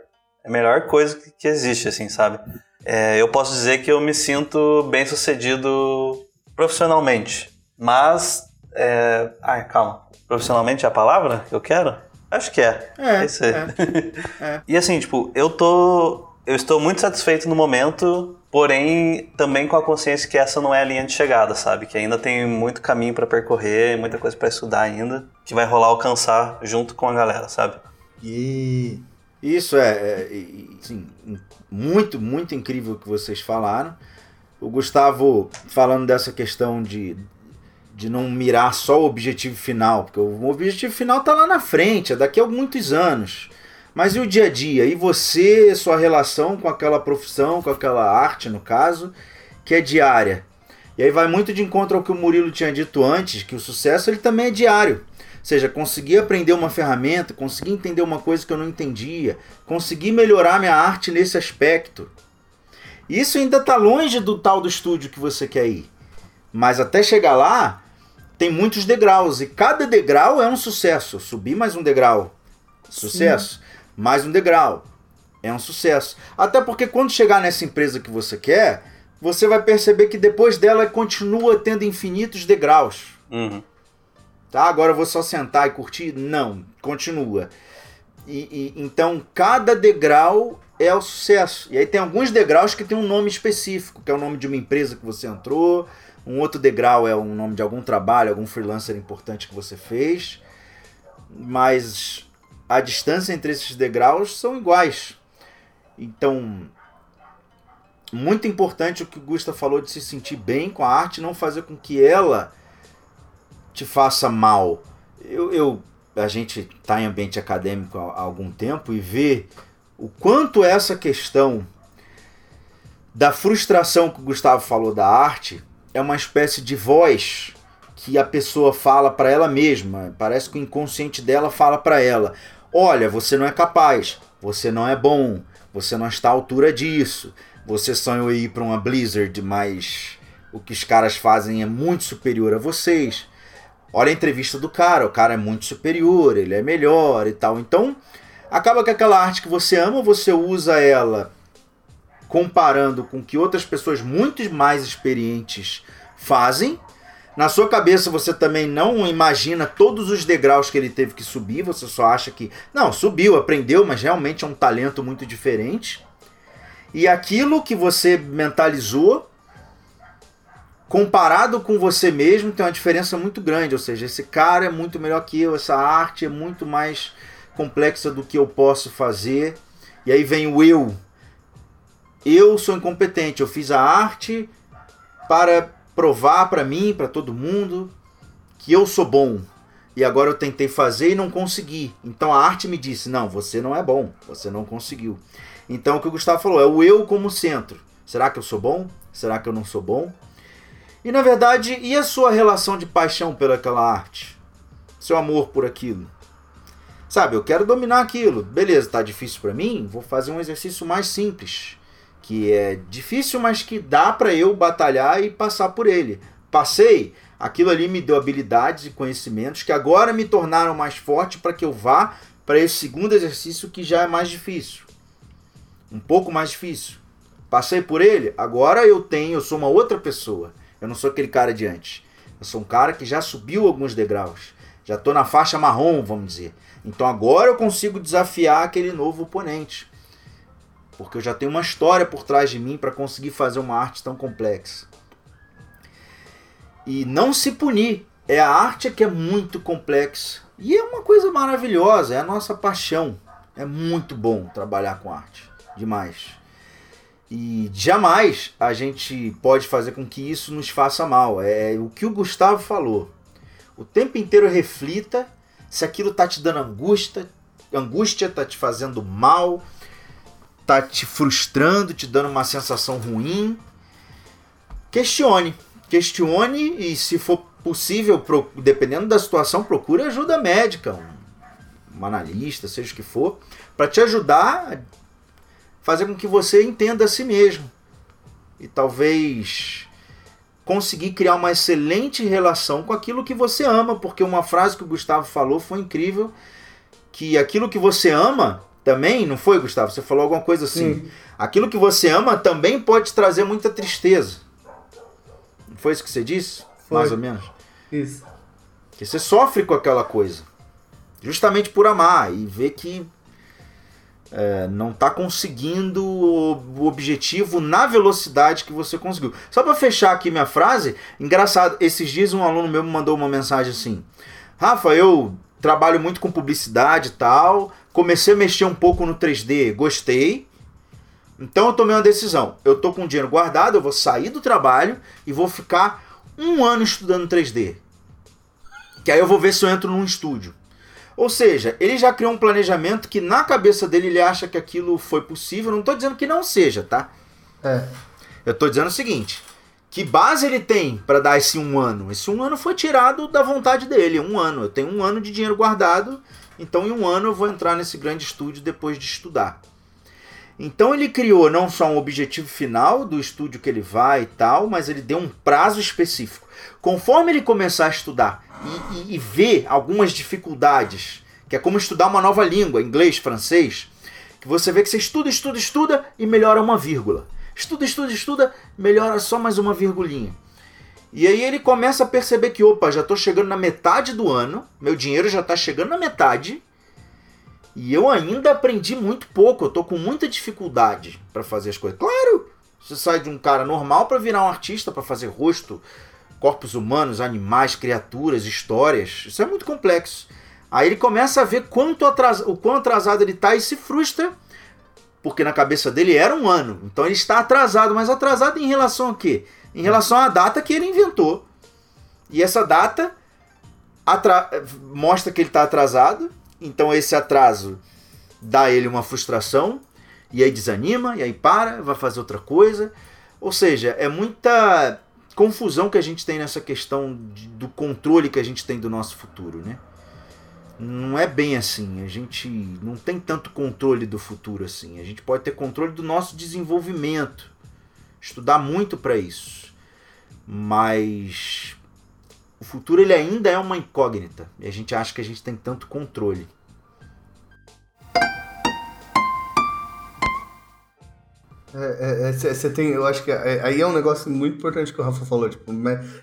é a melhor coisa que existe, assim, sabe? É, eu posso dizer que eu me sinto bem sucedido profissionalmente, mas. É... Ai, calma. Profissionalmente é a palavra que eu quero? Acho que é. É, é isso aí. É, é. e assim, tipo, eu tô. Eu estou muito satisfeito no momento porém também com a consciência que essa não é a linha de chegada, sabe? Que ainda tem muito caminho para percorrer, muita coisa para estudar ainda, que vai rolar alcançar junto com a galera, sabe? E isso é, é assim, muito, muito incrível o que vocês falaram. O Gustavo falando dessa questão de, de não mirar só o objetivo final, porque o objetivo final está lá na frente, é daqui a muitos anos. Mas e o dia a dia? E você, sua relação com aquela profissão, com aquela arte, no caso, que é diária? E aí vai muito de encontro ao que o Murilo tinha dito antes, que o sucesso ele também é diário. Ou seja, conseguir aprender uma ferramenta, conseguir entender uma coisa que eu não entendia, conseguir melhorar minha arte nesse aspecto. Isso ainda está longe do tal do estúdio que você quer ir. Mas até chegar lá, tem muitos degraus. E cada degrau é um sucesso. Subir mais um degrau. Sucesso. Sim mais um degrau. É um sucesso. Até porque quando chegar nessa empresa que você quer, você vai perceber que depois dela continua tendo infinitos degraus. Uhum. Tá? Agora eu vou só sentar e curtir? Não, continua. E, e, então cada degrau é o sucesso. E aí tem alguns degraus que tem um nome específico, que é o nome de uma empresa que você entrou, um outro degrau é o nome de algum trabalho, algum freelancer importante que você fez. Mas a distância entre esses degraus são iguais. Então, muito importante o que o Gusta falou de se sentir bem com a arte, não fazer com que ela te faça mal. Eu, eu a gente está em ambiente acadêmico há, algum tempo e vê o quanto essa questão da frustração que o Gustavo falou da arte é uma espécie de voz que a pessoa fala para ela mesma. Parece que o inconsciente dela fala para ela: "Olha, você não é capaz, você não é bom, você não está à altura disso. Você sonhou ir para uma Blizzard, mas o que os caras fazem é muito superior a vocês. Olha a entrevista do cara, o cara é muito superior, ele é melhor e tal. Então, acaba que aquela arte que você ama, você usa ela comparando com o que outras pessoas muito mais experientes fazem. Na sua cabeça você também não imagina todos os degraus que ele teve que subir, você só acha que, não, subiu, aprendeu, mas realmente é um talento muito diferente. E aquilo que você mentalizou, comparado com você mesmo, tem uma diferença muito grande. Ou seja, esse cara é muito melhor que eu, essa arte é muito mais complexa do que eu posso fazer. E aí vem o eu. Eu sou incompetente, eu fiz a arte para provar para mim, para todo mundo, que eu sou bom. E agora eu tentei fazer e não consegui. Então a arte me disse: não, você não é bom, você não conseguiu. Então o que o Gustavo falou é o eu como centro. Será que eu sou bom? Será que eu não sou bom? E na verdade, e a sua relação de paixão pelaquela arte? Seu amor por aquilo? Sabe, eu quero dominar aquilo. Beleza, tá difícil para mim? Vou fazer um exercício mais simples, que é difícil, mas que dá para eu batalhar e passar por ele. Passei, aquilo ali me deu habilidades e conhecimentos que agora me tornaram mais forte para que eu vá para esse segundo exercício que já é mais difícil um pouco mais difícil. Passei por ele, agora eu tenho, eu sou uma outra pessoa. Eu não sou aquele cara de antes. Eu sou um cara que já subiu alguns degraus. Já estou na faixa marrom, vamos dizer. Então agora eu consigo desafiar aquele novo oponente. Porque eu já tenho uma história por trás de mim para conseguir fazer uma arte tão complexa. E não se punir. É a arte que é muito complexa. E é uma coisa maravilhosa, é a nossa paixão. É muito bom trabalhar com arte demais. E jamais a gente pode fazer com que isso nos faça mal. É o que o Gustavo falou. O tempo inteiro reflita se aquilo tá te dando angústia, angústia tá te fazendo mal, tá te frustrando, te dando uma sensação ruim. Questione, questione e se for possível, dependendo da situação, procure ajuda médica, um, um analista, seja o que for, para te ajudar fazer com que você entenda a si mesmo e talvez conseguir criar uma excelente relação com aquilo que você ama, porque uma frase que o Gustavo falou foi incrível, que aquilo que você ama também, não foi, Gustavo? Você falou alguma coisa assim. Sim. Aquilo que você ama também pode trazer muita tristeza. Não foi isso que você disse? Foi. Mais ou menos. Isso. Que você sofre com aquela coisa. Justamente por amar e ver que é, não está conseguindo o objetivo na velocidade que você conseguiu. Só para fechar aqui minha frase, engraçado, esses dias um aluno meu me mandou uma mensagem assim: Rafa, eu trabalho muito com publicidade e tal, comecei a mexer um pouco no 3D, gostei. Então eu tomei uma decisão. Eu tô com dinheiro guardado, eu vou sair do trabalho e vou ficar um ano estudando 3D. Que aí eu vou ver se eu entro num estúdio. Ou seja, ele já criou um planejamento que na cabeça dele ele acha que aquilo foi possível. Não estou dizendo que não seja, tá? É. Eu estou dizendo o seguinte: que base ele tem para dar esse um ano? Esse um ano foi tirado da vontade dele. Um ano. Eu tenho um ano de dinheiro guardado, então em um ano eu vou entrar nesse grande estúdio depois de estudar. Então ele criou não só um objetivo final do estúdio que ele vai e tal, mas ele deu um prazo específico. Conforme ele começar a estudar e, e, e ver algumas dificuldades, que é como estudar uma nova língua, inglês, francês, que você vê que você estuda, estuda, estuda e melhora uma vírgula. Estuda, estuda, estuda, melhora só mais uma virgulinha. E aí ele começa a perceber que, opa, já estou chegando na metade do ano, meu dinheiro já está chegando na metade, E eu ainda aprendi muito pouco, eu tô com muita dificuldade para fazer as coisas. Claro, você sai de um cara normal para virar um artista, para fazer rosto, corpos humanos, animais, criaturas, histórias. Isso é muito complexo. Aí ele começa a ver quanto atras... o quão atrasado ele tá e se frustra, porque na cabeça dele era um ano. Então ele está atrasado, mas atrasado em relação a quê? Em relação à data que ele inventou. E essa data mostra que ele está atrasado então esse atraso dá ele uma frustração, e aí desanima, e aí para, vai fazer outra coisa. Ou seja, é muita confusão que a gente tem nessa questão de, do controle que a gente tem do nosso futuro, né? Não é bem assim, a gente não tem tanto controle do futuro assim. A gente pode ter controle do nosso desenvolvimento, estudar muito para isso. Mas o futuro ele ainda é uma incógnita e a gente acha que a gente tem tanto controle. É, você é, é tem, eu acho que é, aí é um negócio muito importante que o Rafa falou, tipo,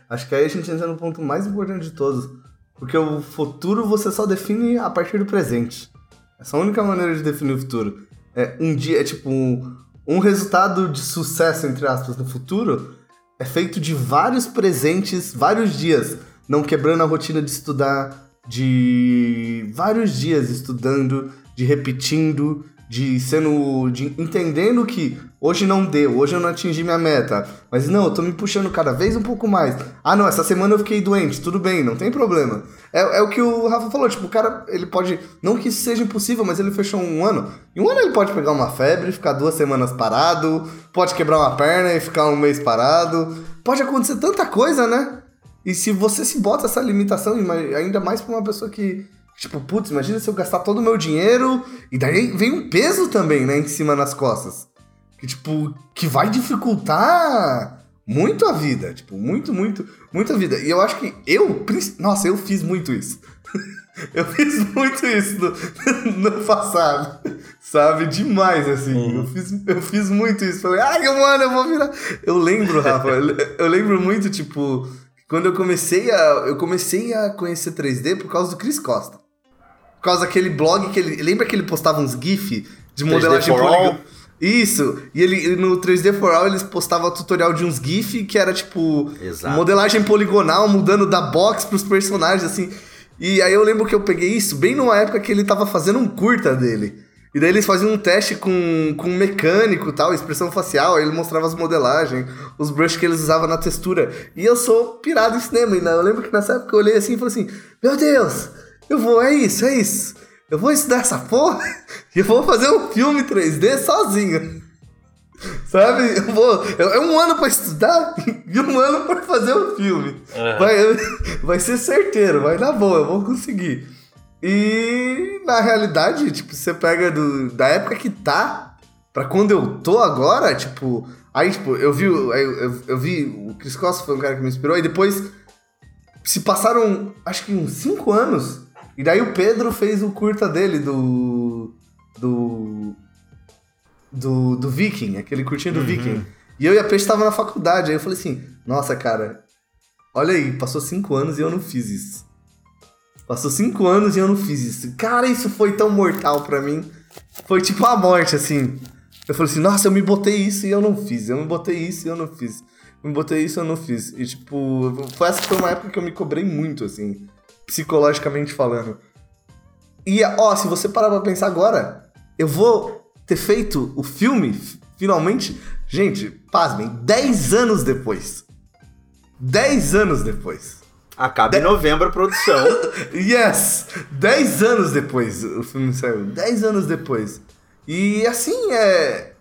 acho que aí a gente entra no ponto mais importante de todos, porque o futuro você só define a partir do presente. Essa é a única maneira de definir o futuro. É um dia, é tipo um, um resultado de sucesso entre aspas no futuro é feito de vários presentes, vários dias, não quebrando a rotina de estudar, de vários dias estudando, de repetindo, de sendo. de entendendo que hoje não deu, hoje eu não atingi minha meta. Mas não, eu tô me puxando cada vez um pouco mais. Ah, não, essa semana eu fiquei doente, tudo bem, não tem problema. É, é o que o Rafa falou, tipo, o cara, ele pode. Não que isso seja impossível, mas ele fechou um ano. Em um ano ele pode pegar uma febre, ficar duas semanas parado, pode quebrar uma perna e ficar um mês parado. Pode acontecer tanta coisa, né? E se você se bota essa limitação, ainda mais pra uma pessoa que Tipo, putz, imagina se eu gastar todo o meu dinheiro e daí vem um peso também, né, em cima nas costas. Que, tipo, que vai dificultar muito a vida. Tipo, muito, muito, muito a vida. E eu acho que eu, nossa, eu fiz muito isso. eu fiz muito isso no, no passado. Sabe? Demais, assim. Uhum. Eu, fiz, eu fiz muito isso. Falei, ai, mano, eu vou virar. Eu lembro, Rafa, eu, eu lembro muito, tipo, quando eu comecei a. Eu comecei a conhecer 3D por causa do Chris Costa. Por causa daquele blog que ele. Lembra que ele postava uns GIF de modelagem polígono? Isso, e ele no 3D for All eles postavam tutorial de uns GIF que era tipo Exato. modelagem poligonal, mudando da box pros personagens, assim. E aí eu lembro que eu peguei isso bem numa época que ele tava fazendo um curta dele. E daí eles faziam um teste com, com um mecânico e tal, expressão facial, aí ele mostrava as modelagens, os brushes que eles usavam na textura. E eu sou pirado em cinema, e eu lembro que nessa época eu olhei assim e falei assim: Meu Deus, eu vou, é isso, é isso. Eu vou estudar essa porra e eu vou fazer um filme 3D sozinho. Sabe? Eu vou. É um ano pra estudar e um ano pra fazer um filme. Uhum. Vai, vai ser certeiro, vai dar boa, eu vou conseguir. E na realidade, tipo, você pega do, da época que tá pra quando eu tô agora, tipo. Aí, tipo, eu vi. Eu, eu, eu vi. O Chris Costa foi um cara que me inspirou, e depois se passaram acho que uns 5 anos e daí o Pedro fez o curta dele do. Do. Do, do Viking, aquele curtinho do uhum. Viking. E eu e a Peixe tava na faculdade. Aí eu falei assim: Nossa, cara, olha aí, passou cinco anos e eu não fiz isso. Passou cinco anos e eu não fiz isso. Cara, isso foi tão mortal para mim. Foi tipo a morte, assim. Eu falei assim: Nossa, eu me botei isso e eu não fiz. Eu me botei isso e eu não fiz. Eu me botei isso e eu não fiz. E tipo, foi essa foi uma época que eu me cobrei muito, assim psicologicamente falando. E, ó, se você parar pra pensar agora, eu vou ter feito o filme, finalmente. Gente, pasmem, 10 anos depois. 10 anos depois. Acaba de... em novembro a produção. yes! 10 anos depois o filme saiu. 10 anos depois. E assim, é.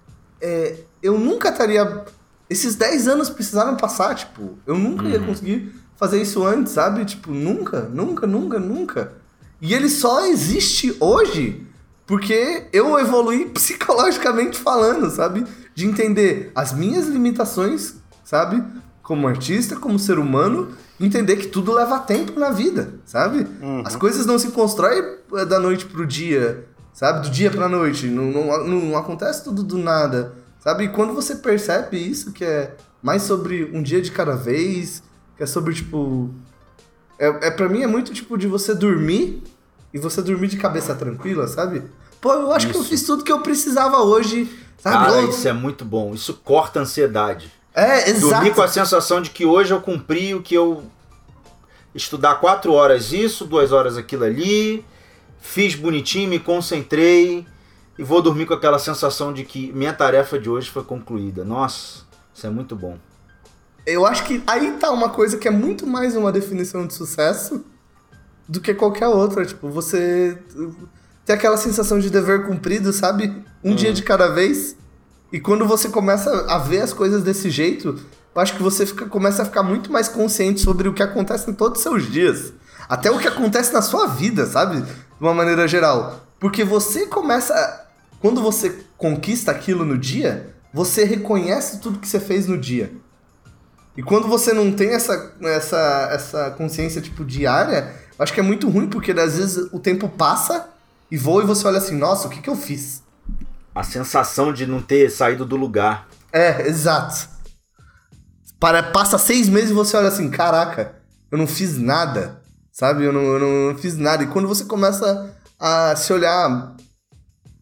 é eu nunca estaria. Esses 10 anos precisaram passar, tipo. Eu nunca ia uhum. conseguir fazer isso antes, sabe? Tipo, nunca, nunca, nunca, nunca. E ele só existe hoje porque eu evolui psicologicamente falando, sabe? De entender as minhas limitações, sabe? Como artista, como ser humano, entender que tudo leva tempo na vida, sabe? Uhum. As coisas não se constroem eh, da noite pro dia, sabe? Do dia pra noite. Não, não, não acontece tudo do nada, sabe? E quando você percebe isso, que é mais sobre um dia de cada vez, que é sobre, tipo. É, é, pra mim é muito tipo de você dormir e você dormir de cabeça tranquila, sabe? Pô, eu acho isso. que eu fiz tudo que eu precisava hoje, sabe? Cara, isso é muito bom. Isso corta a ansiedade. É, exato. Dormir com a sensação de que hoje eu cumpri o que eu estudar quatro horas isso, duas horas aquilo ali, fiz bonitinho, me concentrei e vou dormir com aquela sensação de que minha tarefa de hoje foi concluída. Nossa, isso é muito bom. Eu acho que aí tá uma coisa que é muito mais uma definição de sucesso do que qualquer outra. Tipo, você tem aquela sensação de dever cumprido, sabe? Um dia de cada vez. E quando você começa a ver as coisas desse jeito, eu acho que você fica, começa a ficar muito mais consciente sobre o que acontece em todos os seus dias. Até o que acontece na sua vida, sabe? De uma maneira geral. Porque você começa. Quando você conquista aquilo no dia, você reconhece tudo que você fez no dia. E quando você não tem essa, essa, essa consciência, tipo, diária, eu acho que é muito ruim, porque às vezes o tempo passa e voa e você olha assim, nossa, o que, que eu fiz? A sensação de não ter saído do lugar. É, exato. Para, passa seis meses e você olha assim, caraca, eu não fiz nada. Sabe? Eu não, eu não fiz nada. E quando você começa a se olhar,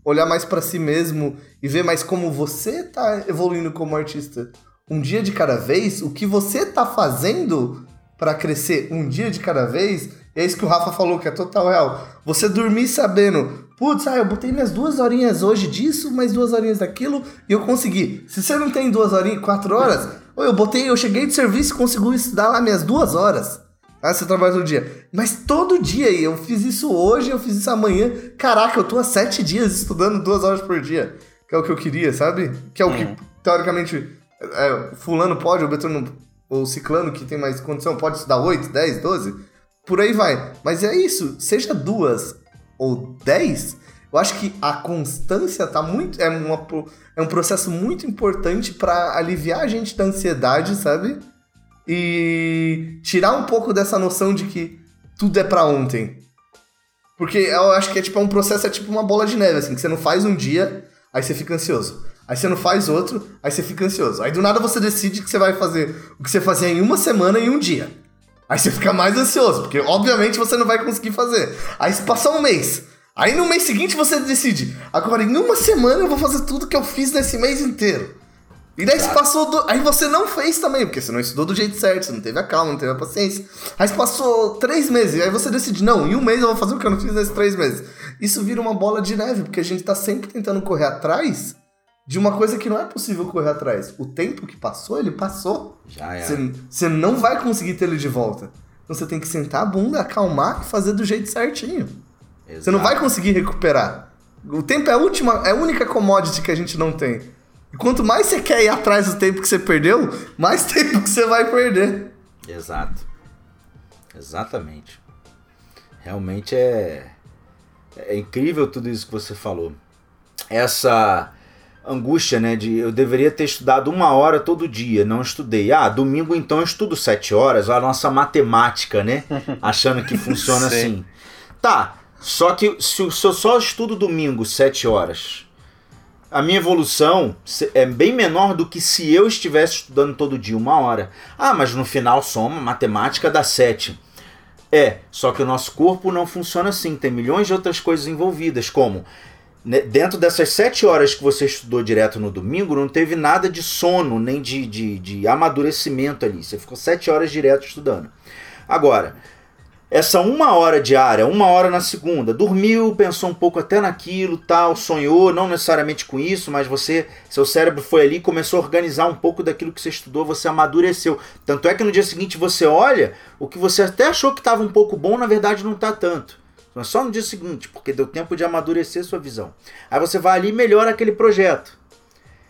olhar mais para si mesmo e ver mais como você tá evoluindo como artista, um dia de cada vez, o que você tá fazendo para crescer um dia de cada vez, é isso que o Rafa falou, que é total real. Você dormir sabendo, putz, ah, eu botei minhas duas horinhas hoje disso, mais duas horinhas daquilo, e eu consegui. Se você não tem duas horinhas, quatro horas, eu botei, eu cheguei de serviço e consegui estudar lá minhas duas horas. Ah, você trabalha todo dia. Mas todo dia, eu fiz isso hoje, eu fiz isso amanhã. Caraca, eu tô há sete dias estudando duas horas por dia. Que é o que eu queria, sabe? Que é o que, uhum. teoricamente, é, fulano pode, ou Betano, ou ciclano que tem mais condição, pode estudar 8, 10, 12, por aí vai. Mas é isso, seja duas ou 10, eu acho que a constância tá muito. É, uma, é um processo muito importante para aliviar a gente da ansiedade, sabe? E tirar um pouco dessa noção de que tudo é para ontem. Porque eu acho que é tipo é um processo, é tipo uma bola de neve, assim, que você não faz um dia, aí você fica ansioso. Aí você não faz outro, aí você fica ansioso. Aí do nada você decide que você vai fazer o que você fazia em uma semana e um dia. Aí você fica mais ansioso, porque obviamente você não vai conseguir fazer. Aí se passar um mês. Aí no mês seguinte você decide, agora em uma semana eu vou fazer tudo que eu fiz nesse mês inteiro. E daí você passou. Do... Aí você não fez também, porque você não estudou do jeito certo, você não teve a calma, não teve a paciência. Aí você passou três meses, e aí você decide, não, em um mês eu vou fazer o que eu não fiz nesses três meses. Isso vira uma bola de neve, porque a gente tá sempre tentando correr atrás de uma coisa que não é possível correr atrás. O tempo que passou, ele passou. Já é. Você, não vai conseguir ter ele de volta. Então você tem que sentar a bunda, acalmar e fazer do jeito certinho. Você não vai conseguir recuperar. O tempo é a última, é a única commodity que a gente não tem. E quanto mais você quer ir atrás do tempo que você perdeu, mais tempo que você vai perder. Exato. Exatamente. Realmente é é incrível tudo isso que você falou. Essa angústia, né? De eu deveria ter estudado uma hora todo dia, não estudei. Ah, domingo então eu estudo sete horas, a nossa matemática, né? Achando que funciona assim. Tá, só que se eu só estudo domingo sete horas, a minha evolução é bem menor do que se eu estivesse estudando todo dia uma hora. Ah, mas no final soma, matemática dá sete. É, só que o nosso corpo não funciona assim. Tem milhões de outras coisas envolvidas, como dentro dessas sete horas que você estudou direto no domingo, não teve nada de sono, nem de, de, de amadurecimento ali. Você ficou sete horas direto estudando. Agora, essa uma hora diária, uma hora na segunda, dormiu, pensou um pouco até naquilo, tal, sonhou, não necessariamente com isso, mas você, seu cérebro foi ali, começou a organizar um pouco daquilo que você estudou, você amadureceu. Tanto é que no dia seguinte você olha, o que você até achou que estava um pouco bom, na verdade não está tanto. Mas só no dia seguinte, porque deu tempo de amadurecer sua visão. Aí você vai ali e melhora aquele projeto.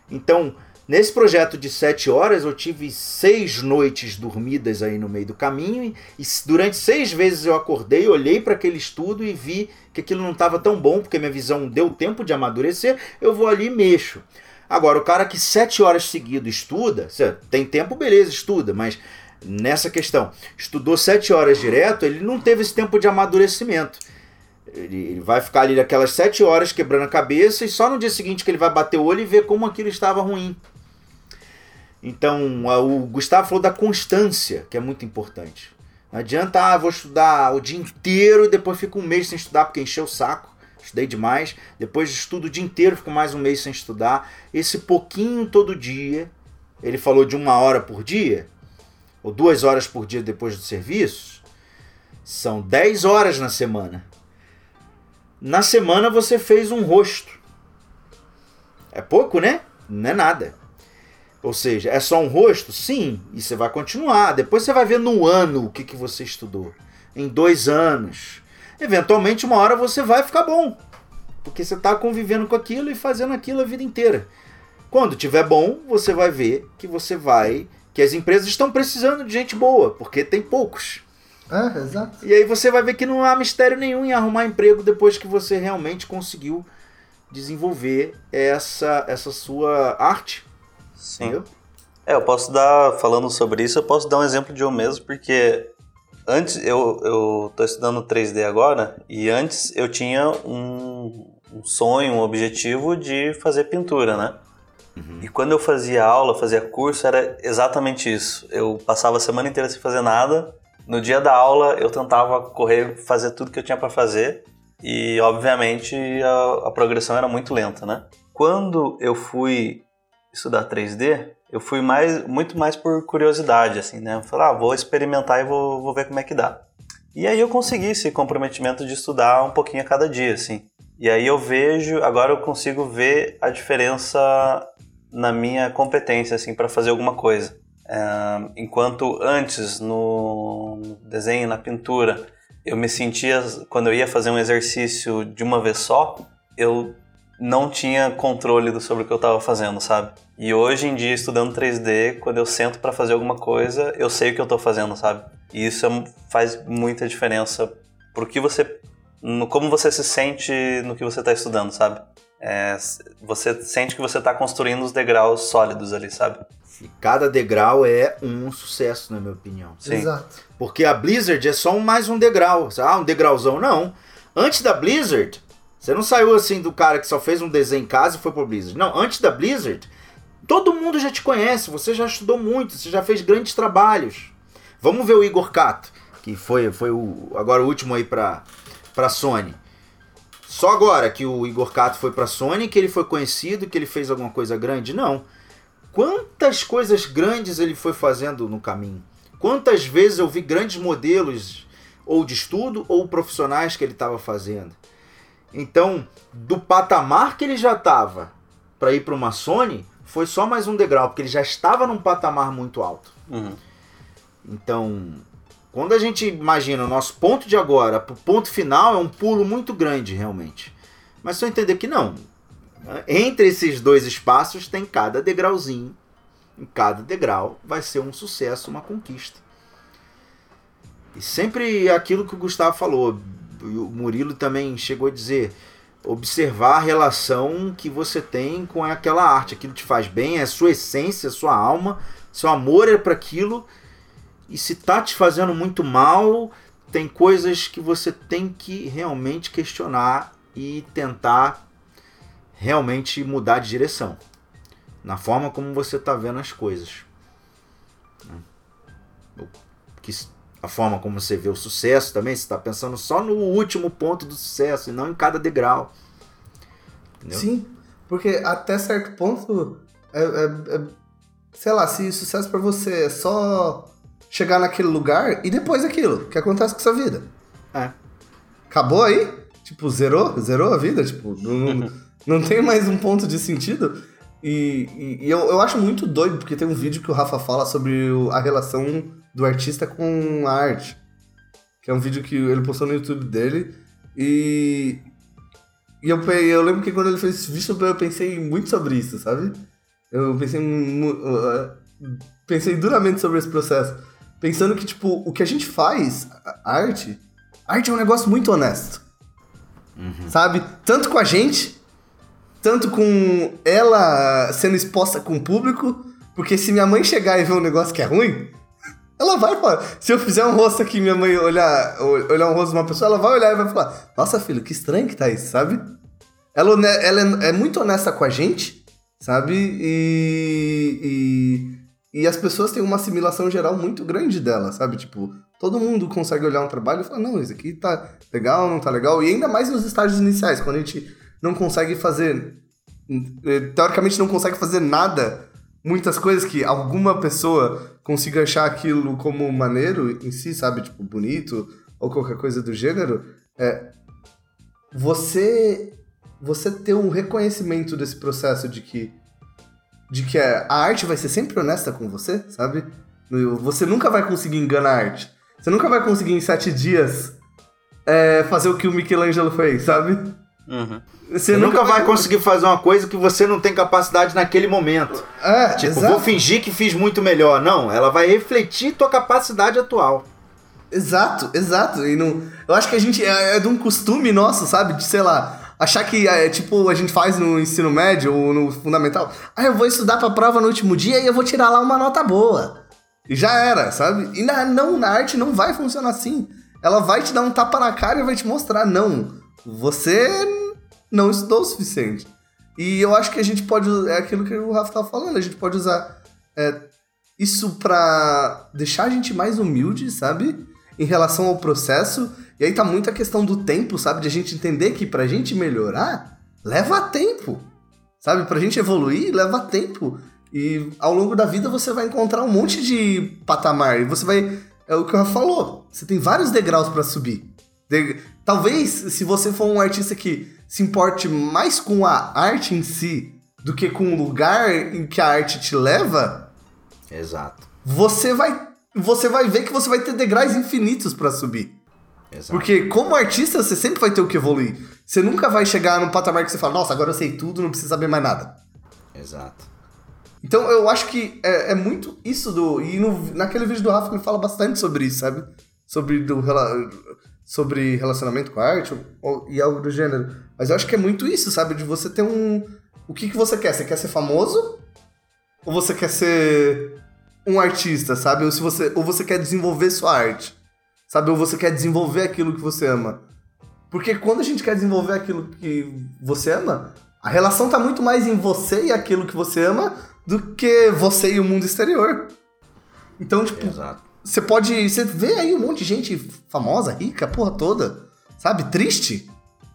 Então, Nesse projeto de sete horas, eu tive seis noites dormidas aí no meio do caminho, e, durante seis vezes eu acordei, olhei para aquele estudo e vi que aquilo não estava tão bom, porque minha visão deu tempo de amadurecer, eu vou ali e mexo. Agora, o cara que sete horas seguidas estuda, tem tempo, beleza, estuda, mas nessa questão, estudou sete horas direto, ele não teve esse tempo de amadurecimento. Ele, vai ficar ali aquelas sete horas quebrando a cabeça e só no dia seguinte que ele vai bater o olho e ver como aquilo estava ruim. Então, o Gustavo falou da constância, que é muito importante. Não adianta, ah, vou estudar o dia inteiro e depois fico um mês sem estudar porque encheu o saco. Estudei demais. Depois estudo o dia inteiro, fico mais um mês sem estudar. Esse pouquinho todo dia, ele falou de uma hora por dia, ou duas horas por dia depois do serviço, são 10 horas na semana. Na semana você fez um rosto. É pouco, né? Não é nada. Ou seja, é só um rosto? Sim, e você vai continuar. Depois você vai ver no ano o que, que você estudou. Em dois anos. Eventualmente, uma hora você vai ficar bom. Porque você está convivendo com aquilo e fazendo aquilo a vida inteira. Quando tiver bom, você vai ver que você vai. Que as empresas estão precisando de gente boa, porque tem poucos. É, exato. E aí você vai ver que não há mistério nenhum em arrumar emprego depois que você realmente conseguiu desenvolver essa, essa sua arte. Sim. Entendeu? É, eu posso dar, falando sobre isso, eu posso dar um exemplo de eu mesmo, porque antes eu, eu tô estudando 3D agora, e antes eu tinha um, um sonho, um objetivo de fazer pintura, né? Uhum. E quando eu fazia aula, fazia curso, era exatamente isso. Eu passava a semana inteira sem fazer nada. No dia da aula, eu tentava correr, fazer tudo que eu tinha para fazer. E, obviamente, a, a progressão era muito lenta, né? Quando eu fui estudar 3D, eu fui mais, muito mais por curiosidade, assim, né? Eu falei, ah, vou experimentar e vou, vou ver como é que dá. E aí eu consegui esse comprometimento de estudar um pouquinho a cada dia, assim. E aí eu vejo, agora eu consigo ver a diferença na minha competência, assim, para fazer alguma coisa. Enquanto antes, no desenho, na pintura, eu me sentia, quando eu ia fazer um exercício de uma vez só, eu não tinha controle sobre o que eu estava fazendo, sabe? E hoje em dia, estudando 3D, quando eu sento para fazer alguma coisa, eu sei o que eu estou fazendo, sabe? E isso é faz muita diferença pro que você, no como você se sente no que você está estudando, sabe? É, você sente que você está construindo os degraus sólidos ali, sabe? E cada degrau é um sucesso, na minha opinião. Sim. Exato. Porque a Blizzard é só mais um degrau. Ah, um degrauzão. Não. Antes da Blizzard, você não saiu assim do cara que só fez um desenho em casa e foi pro Blizzard. Não, antes da Blizzard, todo mundo já te conhece, você já estudou muito, você já fez grandes trabalhos. Vamos ver o Igor Cato, que foi, foi o, agora o último aí pra, pra Sony. Só agora que o Igor Cato foi pra Sony, que ele foi conhecido, que ele fez alguma coisa grande? Não. Quantas coisas grandes ele foi fazendo no caminho? Quantas vezes eu vi grandes modelos, ou de estudo, ou profissionais que ele estava fazendo? Então, do patamar que ele já estava para ir para uma Sony, foi só mais um degrau, porque ele já estava num patamar muito alto. Uhum. Então, quando a gente imagina o nosso ponto de agora para o ponto final, é um pulo muito grande, realmente. Mas só entender que não. Entre esses dois espaços tem cada degrauzinho. Em cada degrau vai ser um sucesso, uma conquista. E sempre aquilo que o Gustavo falou, o Murilo também chegou a dizer, observar a relação que você tem com aquela arte, aquilo te faz bem, é sua essência, sua alma, seu amor é para aquilo. E se tá te fazendo muito mal, tem coisas que você tem que realmente questionar e tentar realmente mudar de direção na forma como você está vendo as coisas. Que a forma como você vê o sucesso também, você está pensando só no último ponto do sucesso e não em cada degrau. Entendeu? Sim, porque até certo ponto, é, é, é sei lá, se sucesso para você é só chegar naquele lugar e depois aquilo, que acontece com sua vida. É. Acabou aí? Tipo, zerou? Zerou a vida? Tipo, não, não tem mais um ponto de sentido? E, e, e eu, eu acho muito doido, porque tem um vídeo que o Rafa fala sobre a relação do artista com a arte. Que é um vídeo que ele postou no YouTube dele. E. E eu, eu lembro que quando ele fez esse vídeo, eu pensei muito sobre isso, sabe? Eu pensei. Pensei duramente sobre esse processo. Pensando que, tipo, o que a gente faz, a arte. A arte é um negócio muito honesto. Uhum. Sabe? Tanto com a gente, tanto com ela sendo exposta com o público. Porque se minha mãe chegar e ver um negócio que é ruim, ela vai falar. Se eu fizer um rosto aqui minha mãe olhar, olhar um rosto de uma pessoa, ela vai olhar e vai falar: Nossa, filho, que estranho que tá isso, sabe? Ela, ela é, é muito honesta com a gente, sabe? E, e as pessoas têm uma assimilação geral muito grande dela, sabe? Tipo, todo mundo consegue olhar um trabalho e falar, não, isso aqui tá legal, não tá legal. E ainda mais nos estágios iniciais, quando a gente não consegue fazer. Eh, teoricamente não consegue fazer nada, muitas coisas que alguma pessoa consiga achar aquilo como maneiro em si, sabe? Tipo, bonito, ou qualquer coisa do gênero. É, você. Você ter um reconhecimento desse processo de que de que a arte vai ser sempre honesta com você, sabe? Você nunca vai conseguir enganar a arte. Você nunca vai conseguir em sete dias é, fazer o que o Michelangelo fez, sabe? Uhum. Você, você, nunca, vai, vai conseguir fazer uma coisa que você não tem capacidade naquele momento. É, tipo, exato. vou fingir que fiz muito melhor. Não, ela vai refletir tua capacidade atual. Exato, exato. E não, eu acho que a gente é, é de um costume nosso, sabe? De, sei lá, achar que é tipo a gente faz no ensino médio ou no fundamental. Ah, eu vou estudar pra prova no último dia e eu vou tirar lá uma nota boa. E já era, sabe? E na, não, na arte não vai funcionar assim. Ela vai te dar um tapa na cara e vai te mostrar, não, você não estudou o suficiente. E eu acho que a gente pode. É aquilo que o Rafa tava falando, a gente pode usar é, isso pra deixar a gente mais humilde, sabe? Em relação ao processo e aí tá muito a questão do tempo, sabe? De a gente entender que pra gente melhorar, leva tempo. Sabe? Pra gente evoluir, leva tempo. E ao longo da vida você vai encontrar um monte de patamar. E você vai. É o que Rafa falou. Você tem vários degraus para subir. De... Talvez, se você for um artista que se importe mais com a arte em si do que com o lugar em que a arte te leva. Exato. Você vai. Você vai ver que você vai ter degraus infinitos para subir. Exato. Porque como artista, você sempre vai ter o que evoluir. Você nunca vai chegar num patamar que você fala, nossa, agora eu sei tudo, não preciso saber mais nada. Exato. Então eu acho que é, é muito isso do. E no, naquele vídeo do Rafa ele fala bastante sobre isso, sabe? Sobre, do, sobre relacionamento com a arte ou, e algo do gênero. Mas eu acho que é muito isso, sabe? De você ter um. O que, que você quer? Você quer ser famoso? Ou você quer ser um artista, sabe? Ou, se você, ou você quer desenvolver sua arte? sabe? Ou você quer desenvolver aquilo que você ama. Porque quando a gente quer desenvolver aquilo que você ama, a relação tá muito mais em você e aquilo que você ama do que você e o mundo exterior. Então, tipo, Exato. você pode. Você vê aí um monte de gente famosa, rica, porra toda, sabe? Triste.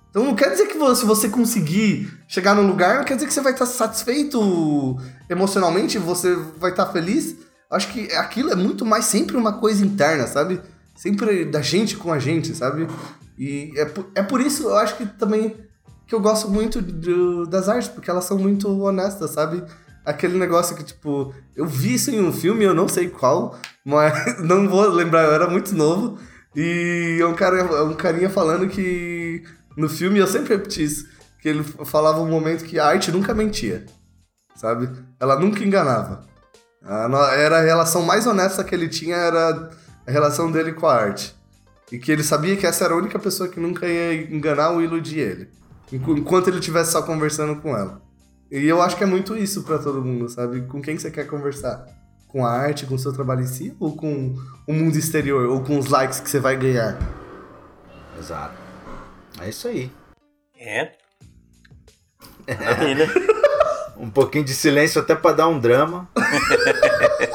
Então não quer dizer que você, se você conseguir chegar num lugar, não quer dizer que você vai estar satisfeito emocionalmente, você vai estar feliz. Acho que aquilo é muito mais sempre uma coisa interna, sabe? sempre da gente com a gente, sabe? E é por, é por isso eu acho que também que eu gosto muito do, das artes, porque elas são muito honestas, sabe? Aquele negócio que, tipo, eu vi isso em um filme, eu não sei qual, mas não vou lembrar, eu era muito novo. E é um, cara, é um carinha falando que no filme, eu sempre repeti isso, que ele falava um momento que a arte nunca mentia, sabe? Ela nunca enganava. Era a relação mais honesta que ele tinha, era a relação dele com a arte. E que ele sabia que essa era a única pessoa que nunca ia enganar ou iludir ele. Enquanto ele estivesse só conversando com ela. E eu acho que é muito isso para todo mundo, sabe? Com quem você quer conversar? Com a arte, com o seu trabalho em si? Ou com o mundo exterior? Ou com os likes que você vai ganhar? Exato. É isso aí. É. Maravilha. um pouquinho de silêncio até para dar um drama.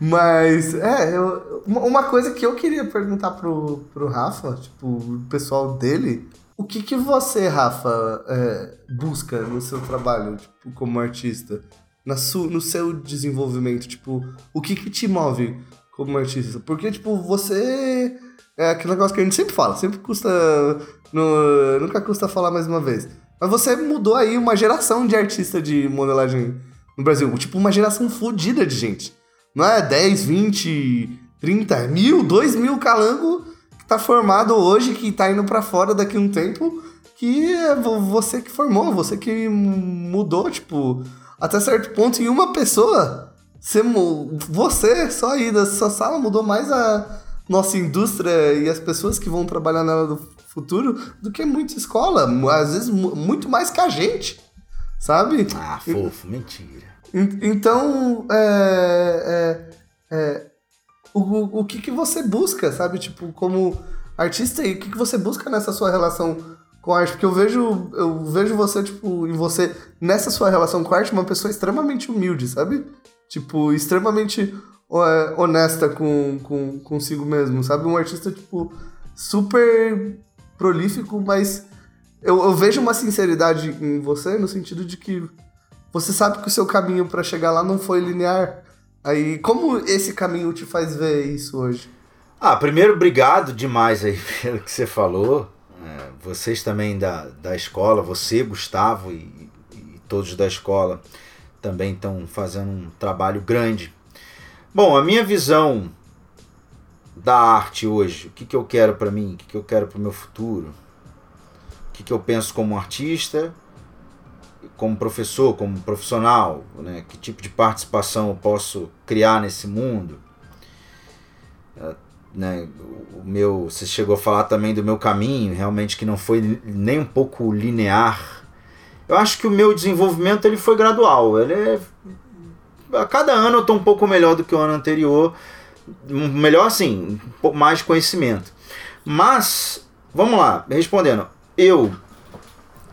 Mas, é, eu, uma coisa que eu queria perguntar pro, pro Rafa, tipo, o pessoal dele, o que que você, Rafa, é, busca no seu trabalho, tipo, como artista? Na su, no seu desenvolvimento, tipo, o que que te move como artista? Porque, tipo, você... É aquele negócio que a gente sempre fala, sempre custa... No, nunca custa falar mais uma vez. Mas você mudou aí uma geração de artista de modelagem no Brasil. Tipo, uma geração fodida de gente. Não é 10, 20, 30, mil, 2 mil calango que tá formado hoje, que tá indo para fora daqui a um tempo, que é você que formou, você que mudou, tipo, até certo ponto, em uma pessoa, você, você só aí da sua sala mudou mais a nossa indústria e as pessoas que vão trabalhar nela futuro do que muita escola, às vezes muito mais que a gente, sabe? Ah, fofo, mentira. Então, é, é, é, o, o que, que você busca, sabe? Tipo, como artista, e o que, que você busca nessa sua relação com a arte, porque eu vejo, eu vejo você, tipo, em você, nessa sua relação com a arte, uma pessoa extremamente humilde, sabe? Tipo, extremamente é, honesta com, com consigo mesmo, sabe? Um artista, tipo, super prolífico, mas eu, eu vejo uma sinceridade em você no sentido de que você sabe que o seu caminho para chegar lá não foi linear. Aí, como esse caminho te faz ver isso hoje? Ah, primeiro, obrigado demais aí pelo que você falou. É, vocês também da, da escola, você, Gustavo e, e todos da escola também estão fazendo um trabalho grande. Bom, a minha visão da arte hoje, o que, que eu quero para mim, o que, que eu quero para o meu futuro, o que, que eu penso como artista, como professor, como profissional, né? que tipo de participação eu posso criar nesse mundo. É, né, o meu, você chegou a falar também do meu caminho, realmente que não foi nem um pouco linear. Eu acho que o meu desenvolvimento ele foi gradual. Ele é, a cada ano eu estou um pouco melhor do que o ano anterior, melhor assim, mais conhecimento. Mas vamos lá, respondendo, eu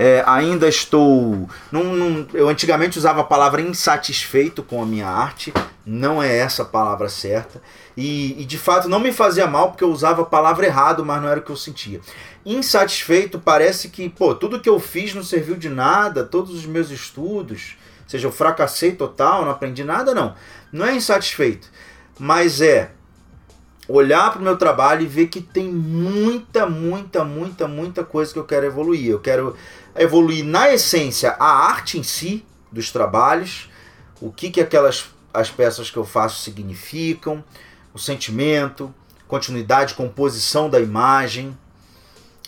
é, ainda estou. Num, num, eu antigamente usava a palavra insatisfeito com a minha arte, não é essa a palavra certa. E, e, de fato não me fazia mal porque eu usava a palavra errado, mas não era o que eu sentia. Insatisfeito parece que, pô, tudo que eu fiz não serviu de nada, todos os meus estudos, seja, eu fracassei total, não aprendi nada, não. Não é insatisfeito, mas é olhar para o meu trabalho e ver que tem muita, muita, muita, muita coisa que eu quero evoluir. Eu quero evoluir na essência a arte em si dos trabalhos, o que, que aquelas as peças que eu faço significam, o sentimento, continuidade, composição da imagem.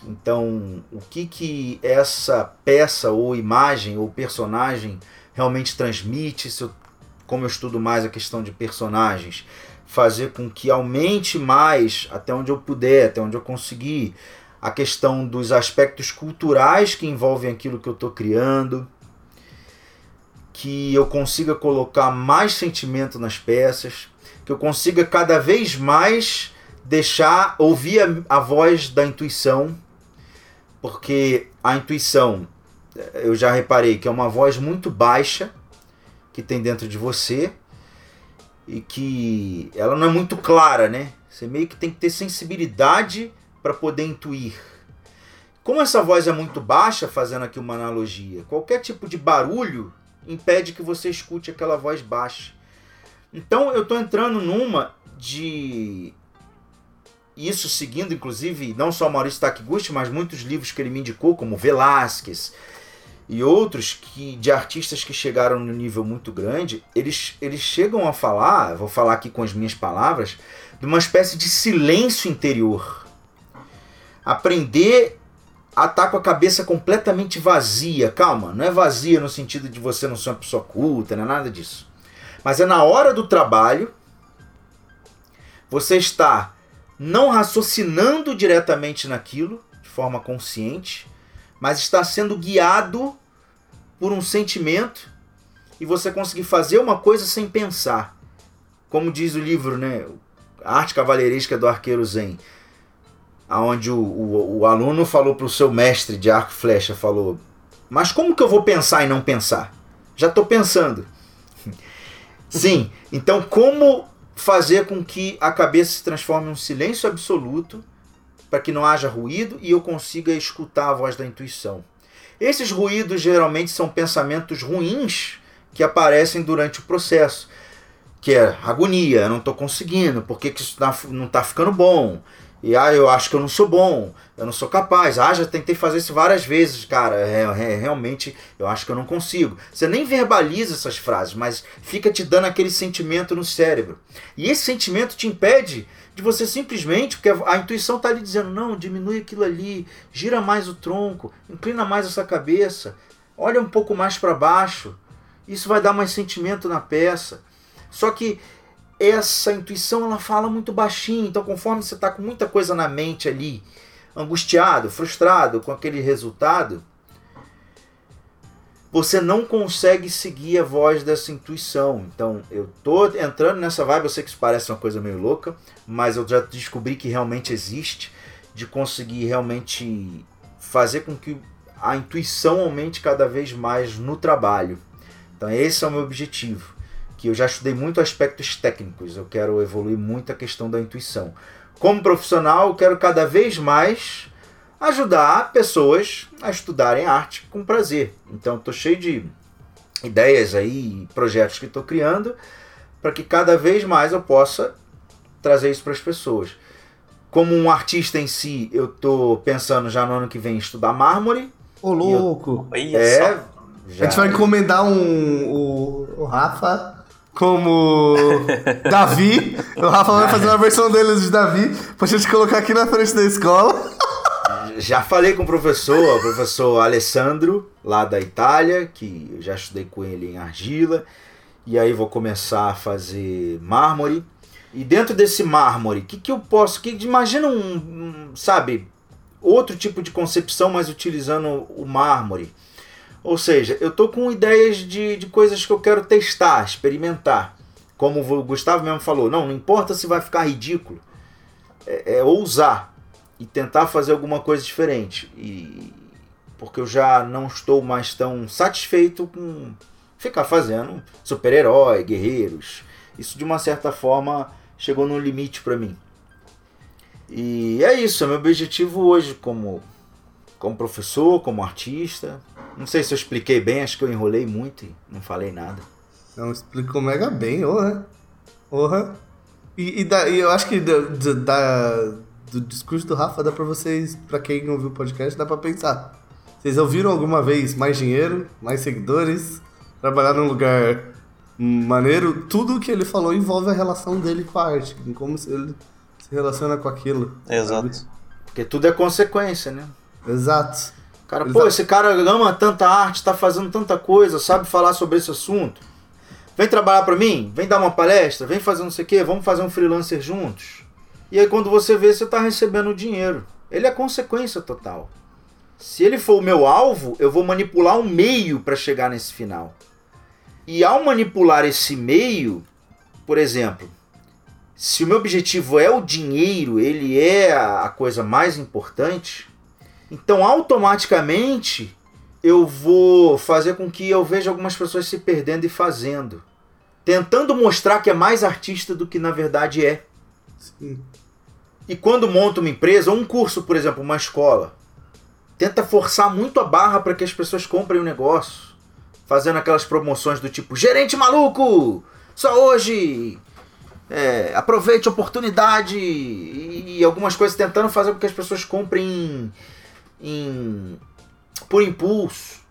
Então, o que que essa peça ou imagem ou personagem realmente transmite? Se eu, como eu estudo mais a questão de personagens, fazer com que aumente mais até onde eu puder, até onde eu conseguir, a questão dos aspectos culturais que envolvem aquilo que eu estou criando, que eu consiga colocar mais sentimento nas peças, que eu consiga cada vez mais deixar ouvir a, a voz da intuição, porque a intuição, eu já reparei que é uma voz muito baixa que tem dentro de você e que ela não é muito clara, né? Você meio que tem que ter sensibilidade para poder intuir. Como essa voz é muito baixa, fazendo aqui uma analogia, qualquer tipo de barulho impede que você escute aquela voz baixa. Então eu estou entrando numa de isso seguindo inclusive não só Maurício Takiguchi, mas muitos livros que ele me indicou, como Velázquez e outros que de artistas que chegaram no nível muito grande, eles, eles chegam a falar, vou falar aqui com as minhas palavras, de uma espécie de silêncio interior aprender a estar tá com a cabeça completamente vazia. Calma, não é vazia no sentido de você não ser uma pessoa culta, não é nada disso. Mas é na hora do trabalho, você está não raciocinando diretamente naquilo, de forma consciente, mas está sendo guiado por um sentimento e você conseguir fazer uma coisa sem pensar. Como diz o livro, né? A arte cavalheiresca do arqueiro zen onde o, o, o aluno falou para o seu mestre de arco e flecha, falou, mas como que eu vou pensar e não pensar? Já estou pensando. Sim, então como fazer com que a cabeça se transforme em um silêncio absoluto para que não haja ruído e eu consiga escutar a voz da intuição. Esses ruídos geralmente são pensamentos ruins que aparecem durante o processo, que é agonia, eu não estou conseguindo, por que, que isso tá não está ficando bom? E ah, eu acho que eu não sou bom, eu não sou capaz. Ah, já tentei fazer isso várias vezes, cara. É, é, realmente eu acho que eu não consigo. Você nem verbaliza essas frases, mas fica te dando aquele sentimento no cérebro. E esse sentimento te impede de você simplesmente, porque a, intuição está lhe dizendo: não, diminui aquilo ali, gira mais o tronco, inclina mais essa cabeça, olha um pouco mais para baixo. Isso vai dar mais sentimento na peça. Só que essa intuição ela fala muito baixinho, então conforme você está com muita coisa na mente ali, angustiado, frustrado com aquele resultado, você não consegue seguir a voz dessa intuição. Então, eu tô entrando nessa vibe, eu sei que isso parece uma coisa meio louca, mas eu já descobri que realmente existe de conseguir realmente fazer com que a intuição aumente cada vez mais no trabalho. Então esse é o meu objetivo, que eu já estudei muito aspectos técnicos, eu quero evoluir muito a questão da intuição. Como profissional, eu quero cada vez mais ajudar pessoas a estudarem arte com prazer. Então estou cheio de ideias aí, projetos que estou criando, para que cada vez mais eu possa trazer isso para as pessoas. Como um artista em si, eu estou pensando já no ano que vem estudar mármore. Ô, louco! Olha É, já, A gente vai encomendar um, o, o Rafa como Davi. O Rafa vai fazer uma versão dele de Davi pra gente colocar aqui na frente da escola. já falei com o professor, o professor Alessandro, lá da Itália, que eu já estudei com ele em argila. E aí vou começar a fazer mármore. E dentro desse mármore, o que, que eu posso. Que, imagina um, um, sabe, outro tipo de concepção, mas utilizando o mármore. Ou seja, eu tô com ideias de, de coisas que eu quero testar, experimentar. Como o Gustavo mesmo falou, não, não importa se vai ficar ridículo. É, é ousar e tentar fazer alguma coisa diferente. E porque eu já não estou mais tão satisfeito com ficar fazendo super-herói, guerreiros. Isso de uma certa forma chegou no limite para mim. E é isso, é meu objetivo hoje como como professor, como artista. Não sei se eu expliquei bem, acho que eu enrolei muito e não falei nada. Não, explicou mega bem, orra. Orra. E, e, da, e eu acho que da, da- da- do discurso do Rafa dá pra vocês, pra quem não ouviu o podcast, dá pra pensar. Vocês ouviram alguma vez mais dinheiro, mais seguidores, trabalhar num lugar maneiro? Tudo que ele falou envolve a relação dele com a arte, em como se ele se relaciona com aquilo. Exato. Porque tudo é consequência, né? Exato. Cara, Exato. pô, esse cara ama tanta arte, tá fazendo tanta coisa, sabe falar sobre esse assunto. Vem trabalhar pra mim, vem dar uma palestra, vem fazer não sei o quê, vamos fazer um freelancer juntos. E aí quando você vê, você tá recebendo dinheiro. Ele é consequência total. Se ele for o meu alvo, eu vou manipular um meio para chegar nesse final. E ao manipular esse meio, por exemplo, se o meu objetivo é o dinheiro, ele é a coisa mais importante, então automaticamente eu vou fazer com que eu veja algumas pessoas se perdendo e fazendo, tentando mostrar que é mais artista do que na verdade é. Sim. E quando monta uma empresa, ou um curso, por exemplo, uma escola, tenta forçar muito a barra para que as pessoas comprem o negócio, fazendo aquelas promoções do tipo gerente maluco, só hoje, é, aproveite a oportunidade e, e algumas coisas tentando fazer com que as pessoas comprem em- em- por impulso.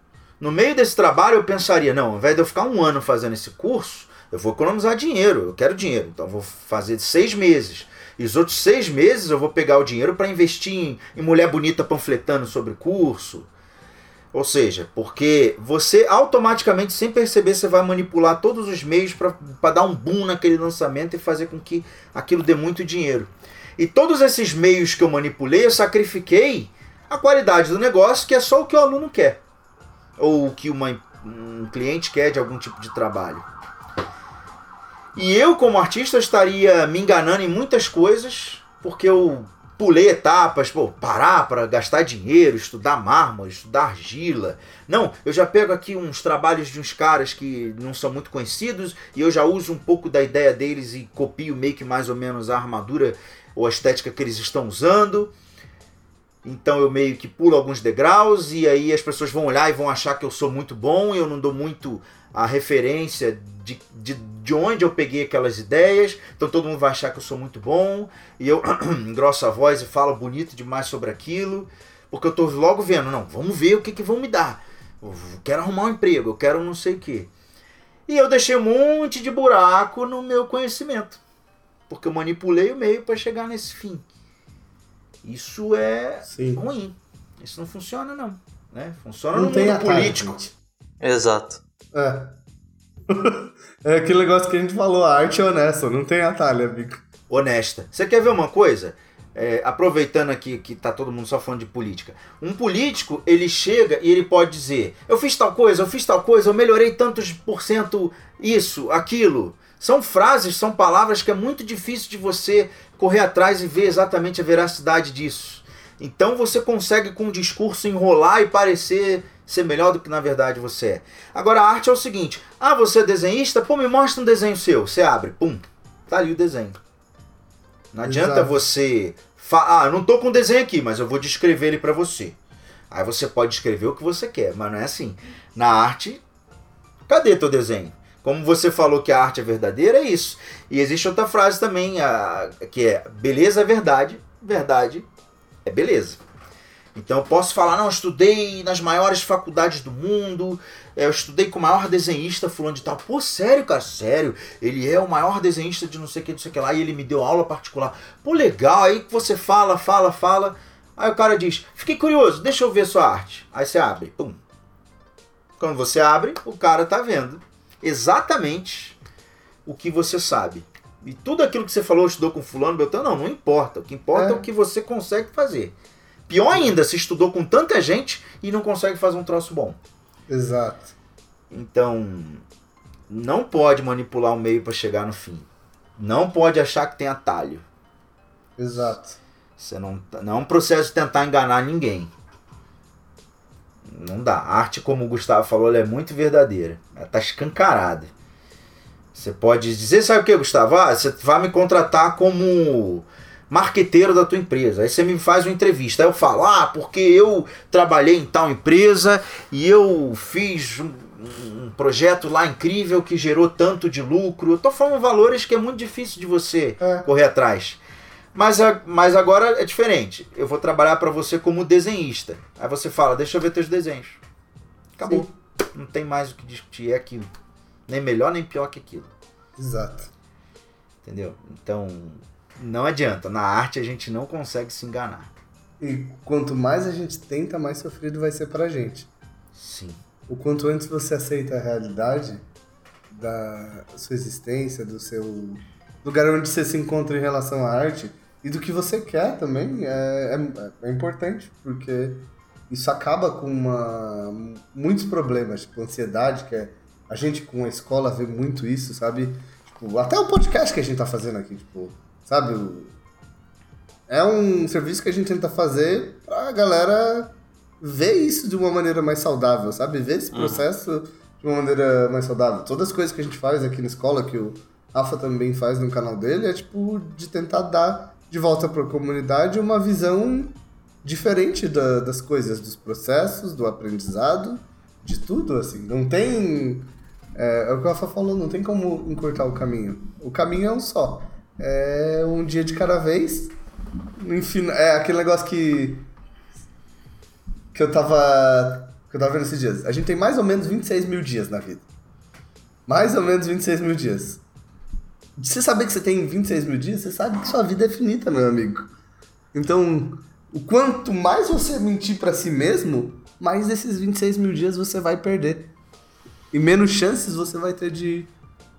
No meio desse trabalho eu pensaria, não, ao invés de eu ficar um ano fazendo esse curso, eu vou economizar dinheiro, eu quero dinheiro, então vou fazer seis meses. Os outros seis meses eu vou pegar o dinheiro para investir em, em mulher bonita panfletando sobre curso. Ou seja, porque você automaticamente, sem perceber, você vai manipular todos os meios para dar um boom naquele lançamento e fazer com que aquilo dê muito dinheiro. E todos esses meios que eu manipulei, eu sacrifiquei a qualidade do negócio, que é só o que o aluno quer. Ou o que uma, um cliente quer de algum tipo de trabalho. E eu, como artista, estaria me enganando em muitas coisas, porque eu pulei etapas, pô, parar para gastar dinheiro, estudar mármore, estudar argila. Não, eu já pego aqui uns trabalhos de uns caras que não são muito conhecidos e eu já uso um pouco da ideia deles e copio meio que mais ou menos a armadura ou a estética que eles estão usando. Então eu meio que pulo alguns degraus e aí as pessoas vão olhar e vão achar que eu sou muito bom, eu não dou muito a referência de, de, de onde eu peguei aquelas ideias, então todo mundo vai achar que eu sou muito bom, e eu engrosso a voz e falo bonito demais sobre aquilo, porque eu tô logo vendo, não, vamos ver o que, que vão me dar. Eu quero arrumar um emprego, eu quero não sei o que. E eu deixei um monte de buraco no meu conhecimento, porque eu manipulei o meio para chegar nesse fim. Isso é Sim. ruim. Isso não funciona, não. Né? Funciona Não no tem mundo atalho, político. gente. Exato. É. é aquele negócio que a gente falou, a arte é honesta, não tem atalho, amigo. honesta. Você quer ver uma coisa? É, aproveitando aqui que tá todo mundo só falando de política. Um político, ele chega e ele pode dizer: Eu fiz tal coisa, eu fiz tal coisa, eu melhorei tantos por cento isso, aquilo. São frases, são palavras que é muito difícil de você correr atrás e ver exatamente a veracidade disso. Então você consegue com o discurso enrolar e parecer ser melhor do que na verdade você é. Agora a arte é o seguinte: ah, você é desenhista? Pô, me mostra um desenho seu. Você abre, pum, tá ali o desenho. Não adianta Exato. você. Ah, eu não tô com o desenho aqui, mas eu vou descrever ele pra você. Aí você pode escrever o que você quer, mas não é assim. Na arte, cadê teu desenho? Como você falou que a arte é verdadeira, é isso. E existe outra frase também, a, que é beleza é verdade, verdade é beleza. Então eu posso falar, não, eu estudei nas maiores faculdades do mundo, é, eu estudei com o maior desenhista fulano de tal. Pô, sério, cara, sério. Ele é o maior desenhista de não sei o que, não sei o que lá, e ele me deu aula particular. Pô, legal, aí você fala, fala, fala. Aí o cara diz, fiquei curioso, deixa eu ver sua arte. Aí você abre, pum. Quando você abre, o cara tá vendo exatamente o que você sabe. E tudo aquilo que você falou, estudou com fulano, Beltrano, não, não importa. O que importa é, É. o que você consegue fazer. Pior ainda, se estudou com tanta gente e não consegue fazer um troço bom. Exato. Então, não pode manipular o meio para chegar no fim. Não pode achar que tem atalho. Exato. Você não, tá- não é um processo de tentar enganar ninguém. Não dá. A arte, como o Gustavo falou, ela é muito verdadeira. Ela tá escancarada. Você pode dizer, sabe o que, Gustavo? Ah, você vai me contratar como marqueteiro da tua empresa. Aí você me faz uma entrevista. Aí eu falo, ah, porque eu trabalhei em tal empresa e eu fiz um, um projeto lá incrível que gerou tanto de lucro. Eu tô falando valores que é muito difícil de você É. correr atrás. Mas, mas agora é diferente. Eu vou trabalhar para você como desenhista. Aí você fala, deixa eu ver teus desenhos. Acabou. Não tem mais o que discutir. É aquilo. Nem melhor nem pior que aquilo. Exato. Entendeu? Então, não adianta. Na arte a gente não consegue se enganar. E quanto mais a gente tenta, mais sofrido vai ser pra gente. Sim. O quanto antes você aceita a realidade da sua existência, do seu lugar onde você se encontra em relação à arte e do que você quer também é, é, é importante, porque isso acaba com uma, muitos problemas, tipo ansiedade, que é, a gente com a escola vê muito isso, sabe? Tipo, até o podcast que a gente tá fazendo aqui, tipo, sabe? É um serviço que a gente tenta fazer pra galera ver isso de uma maneira mais saudável, sabe? Ver esse processo de uma maneira mais saudável. Todas as coisas que a gente faz aqui na escola, que o Rafa também faz no canal dele, é tipo de tentar dar de volta para a comunidade uma visão diferente da- das coisas, dos processos, do aprendizado, de tudo, assim. Não tem. É, é o que o Rafa falou, não tem como encurtar o caminho. O caminho é um só. É um dia de cada vez. Enfim, é aquele negócio que. que eu tava. que eu tava vendo esses dias. A gente tem mais ou menos 26 mil dias na vida. Mais ou menos 26 mil dias. Você saber que você tem 26 mil dias, você sabe que sua vida é finita, meu amigo. Então, o quanto mais você mentir pra si mesmo, mais desses 26 mil dias você vai perder. E menos chances você vai ter de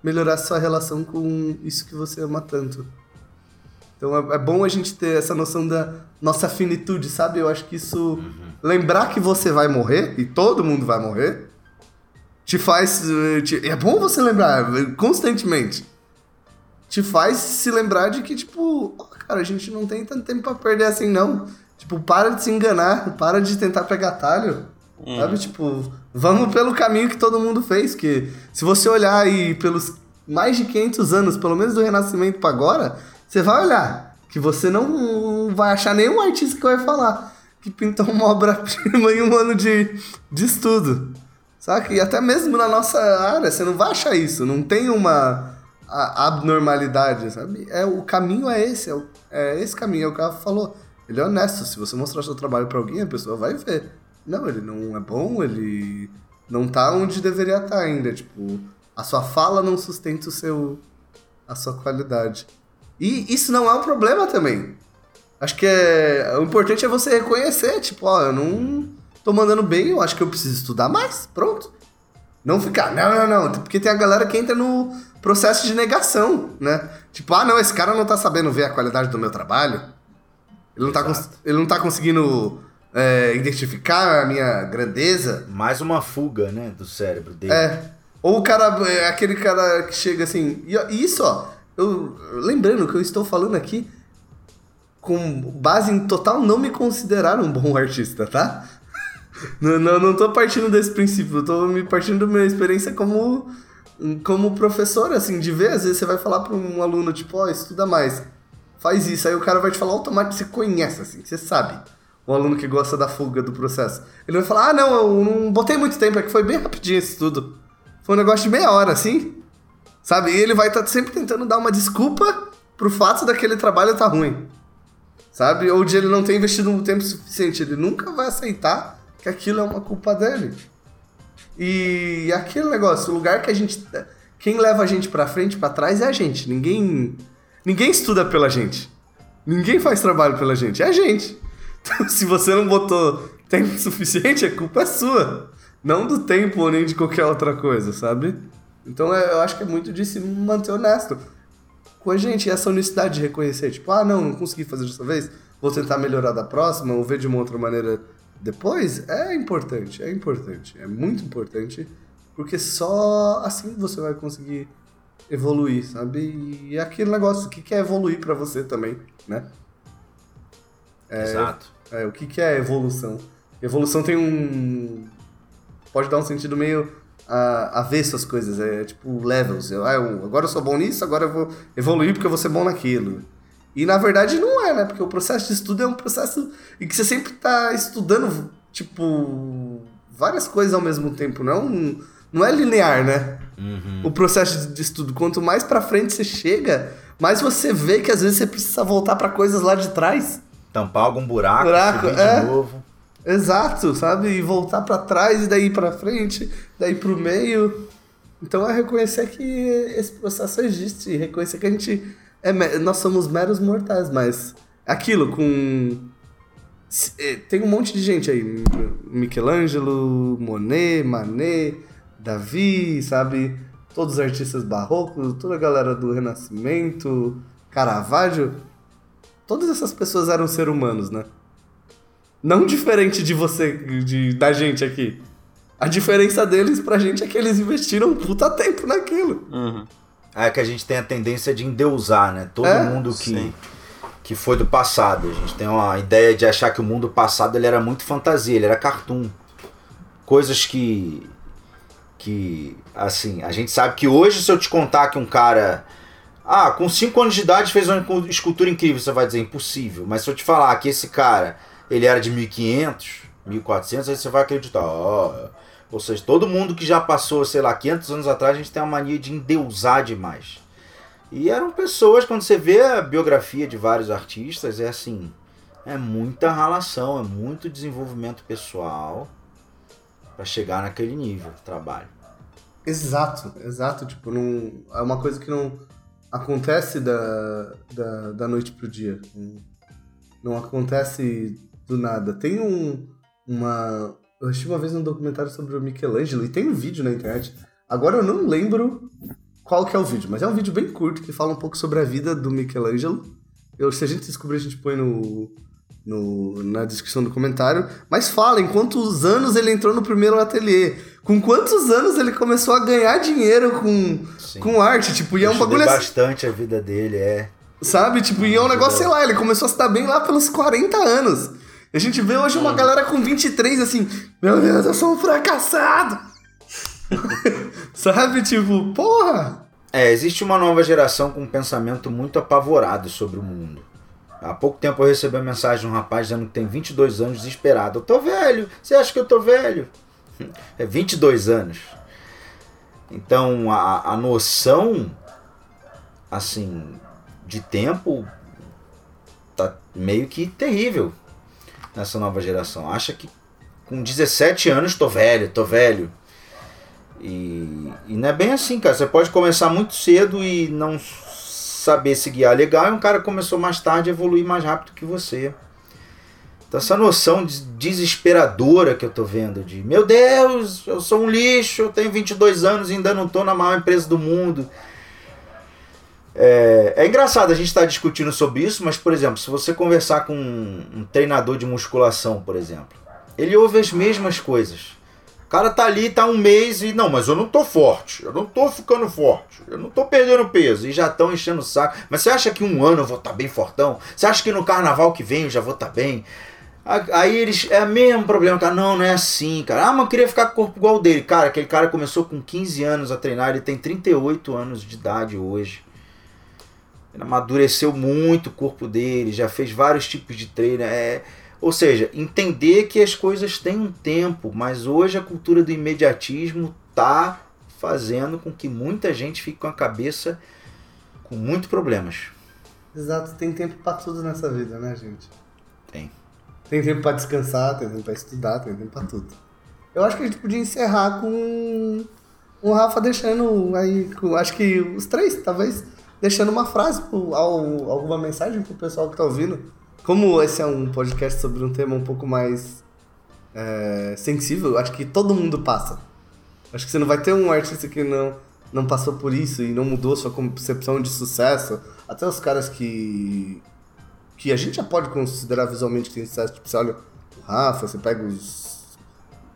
melhorar sua relação com isso que você ama tanto. Então é, é bom a gente ter essa noção da nossa finitude, sabe? Eu acho que isso. Lembrar que você vai morrer, e todo mundo vai morrer, te faz. eh, te- é bom você lembrar eh, constantemente. Te faz se lembrar de que, tipo, cara, a gente não tem tanto tempo pra perder assim, não. Tipo, para de se enganar, para de tentar pegar atalho. Sabe? Tipo, vamos pelo caminho que todo mundo fez. Que se você olhar aí pelos mais de 500 anos, pelo menos do Renascimento pra agora, você vai olhar que você não vai achar nenhum artista que vai falar que pintou uma obra-prima em um ano de, de estudo. Saca? E até mesmo na nossa área, você não vai achar isso. Não tem uma abnormalidade, sabe? É, o caminho é esse, é, o- é esse caminho, é o que falou. Ele é honesto. Se você mostrar seu trabalho pra alguém, a pessoa vai ver. Não, ele não é bom, ele não tá onde deveria estar ainda. Tipo, a sua fala não sustenta o seu, a sua qualidade. E isso não é um problema também. Acho que é, o importante é você reconhecer, tipo, ó, eu não tô mandando bem, eu acho que eu preciso estudar mais, pronto. Não ficar, não, não, não, porque tem a galera que entra no processo de negação, né? Tipo, ah, não, esse cara não tá sabendo ver a qualidade do meu trabalho. Ele não, tá, ele não tá conseguindo é, identificar a minha grandeza. Mais uma fuga, né, do cérebro dele. É. Ou o cara, é aquele cara que chega assim. E e isso, ó, eu, lembrando que eu estou falando aqui com base em total não me considerar um bom artista, tá? não, não, não tô partindo desse princípio, eu tô me partindo da minha experiência como, como professor, assim, de ver, às vezes você vai falar para um aluno, tipo, ó, oh, estuda mais, faz isso, aí o cara vai te falar automaticamente, você conhece, assim, você sabe. O aluno que gosta da fuga do processo. Ele vai falar, ah, não, eu não botei muito tempo, é que foi bem rapidinho esse estudo. Foi um negócio de meia hora, assim. Sabe? E ele vai estar tá sempre tentando dar uma desculpa pro fato daquele trabalho estar tá ruim sabe? Ou de ele não ter investido um tempo suficiente. Ele nunca vai aceitar que aquilo é uma culpa dele. E aquele negócio, o lugar que a gente. Quem leva a gente pra frente, para trás é a gente. Ninguém. Ninguém estuda pela gente. Ninguém faz trabalho pela gente. É a gente. Se você não botou tempo suficiente, a culpa é sua. Não do tempo ou nem de qualquer outra coisa, sabe? Então é, eu acho que é muito de se manter honesto com a gente. E essa honestidade de reconhecer, tipo, ah, não, não consegui fazer dessa vez, vou tentar melhorar da próxima, ou ver de uma outra maneira depois, é importante, é importante, é muito importante, porque só assim você vai conseguir evoluir, sabe? E é aquele negócio, o que, que é evoluir para você também, né? É, Exato. É, o que, que é evolução? Evolução tem um. Pode dar um sentido meio a, a ver essas coisas, é tipo levels. Eu, ah, eu, agora eu sou bom nisso, agora eu vou evoluir porque eu vou ser bom naquilo. E na verdade não é, né? Porque o processo de estudo é um processo em que você sempre está estudando, tipo, várias coisas ao mesmo tempo. Não é, um, não é linear, né? Uhum. O processo de estudo. Quanto mais pra frente você chega, mais você vê que às vezes você precisa voltar para coisas lá de trás. Tampar algum buraco, buraco subir é. de novo. Exato, sabe? E voltar para trás e daí para frente, daí pro meio. Então é reconhecer que esse processo existe, reconhecer que a gente é nós somos meros mortais, mas aquilo com é, tem um monte de gente aí, Michelangelo, Monet, Manet, Davi, sabe? Todos os artistas barrocos, toda a galera do Renascimento, Caravaggio, todas essas pessoas eram seres humanos, né? Não diferente de você, de, da gente aqui. A diferença deles pra gente é que eles investiram um puta tempo naquilo. Uhum. É que a gente tem a tendência de endeusar, né? Todo é? mundo que, que foi do passado. A gente tem uma ideia de achar que o mundo passado ele era muito fantasia, ele era cartoon. Coisas que. que. assim, a gente sabe que hoje, se eu te contar que um cara. Ah, com 5 anos de idade fez uma escultura incrível, você vai dizer impossível. Mas se eu te falar que esse cara ele era de 1500, 1400, aí você vai acreditar. Oh, ou seja, todo mundo que já passou, sei lá, 500 anos atrás, a gente tem a mania de endeusar demais. E eram pessoas, quando você vê a biografia de vários artistas, é assim, é muita relação, é muito desenvolvimento pessoal para chegar naquele nível de trabalho. Exato, exato. Tipo, não, é uma coisa que não acontece da, da, da noite pro dia. Não, acontece do nada. Tem um, uma. Eu assisti uma vez um documentário sobre o Michelangelo e tem um vídeo na internet. Agora eu não lembro qual que é o vídeo, mas é um vídeo bem curto que fala um pouco sobre a vida do Michelangelo. Eu, se a gente descobrir, a gente põe no, no, na descrição do comentário. Mas fala em quantos anos ele entrou no primeiro ateliê. Com quantos anos ele começou a ganhar dinheiro com, com arte. Tipo, e é um bagulho bastante a vida dele, é. Sabe? Tipo, e é um negócio, sei lá, ele começou a se dar bem lá pelos 40 anos. A gente vê hoje uma galera com 23 assim, meu Deus, eu sou um fracassado. Sabe? Tipo, porra. É, existe uma nova geração com um pensamento muito apavorado sobre o mundo. Há pouco tempo eu recebi uma mensagem de um rapaz dizendo que tem 22 anos desesperado. Eu tô velho. Você acha que eu tô velho? É 22 anos. Então a, a noção, assim, de tempo tá meio que terrível nessa nova geração. Acha que com 17 anos tô velho, tô velho. E, e não é bem assim, cara. Você pode começar muito cedo e não saber se guiar legal, e um cara começou mais tarde evoluir mais rápido que você. Então essa noção desesperadora que eu tô vendo de, meu Deus, eu sou um lixo, eu tenho 22 anos e ainda não tô na maior empresa do mundo. É, é engraçado a gente estar tá discutindo sobre isso, mas, por exemplo, se você conversar com um, um treinador de musculação, por exemplo, ele ouve as mesmas coisas. cara tá ali, tá um mês e. Não, mas eu não tô forte. Eu não tô ficando forte. Eu não tô perdendo peso. E já estão enchendo o saco. Mas você acha que um ano eu vou estar tá bem fortão? Você acha que no carnaval que vem eu já vou estar tá bem? Aí eles. É o mesmo problema, cara. Não, não é assim, cara. Ah, mas eu queria ficar com o corpo igual dele. Cara, aquele cara começou com 15 anos a treinar, ele tem 38 anos de idade hoje. Ele amadureceu muito o corpo dele, já fez vários tipos de treino. É, ou seja, entender que as coisas têm um tempo, mas hoje a cultura do imediatismo está fazendo com que muita gente fique com a cabeça com muitos problemas. Exato, tem tempo para tudo nessa vida, né, gente? Tem. Tem tempo para descansar, tem tempo para estudar, tem tempo para tudo. Eu acho que a gente podia encerrar com o Rafa deixando aí, acho que os três, talvez, deixando uma frase, alguma mensagem pro pessoal que tá ouvindo. Como esse é um podcast sobre um tema um pouco mais é, sensível, acho que todo mundo passa. Acho que você não vai ter um artista que não, não passou por isso e não mudou sua concepção de sucesso. Até os caras que. Que a gente já pode considerar visualmente que tem sucesso. Tipo, você olha o Rafa, você pega os.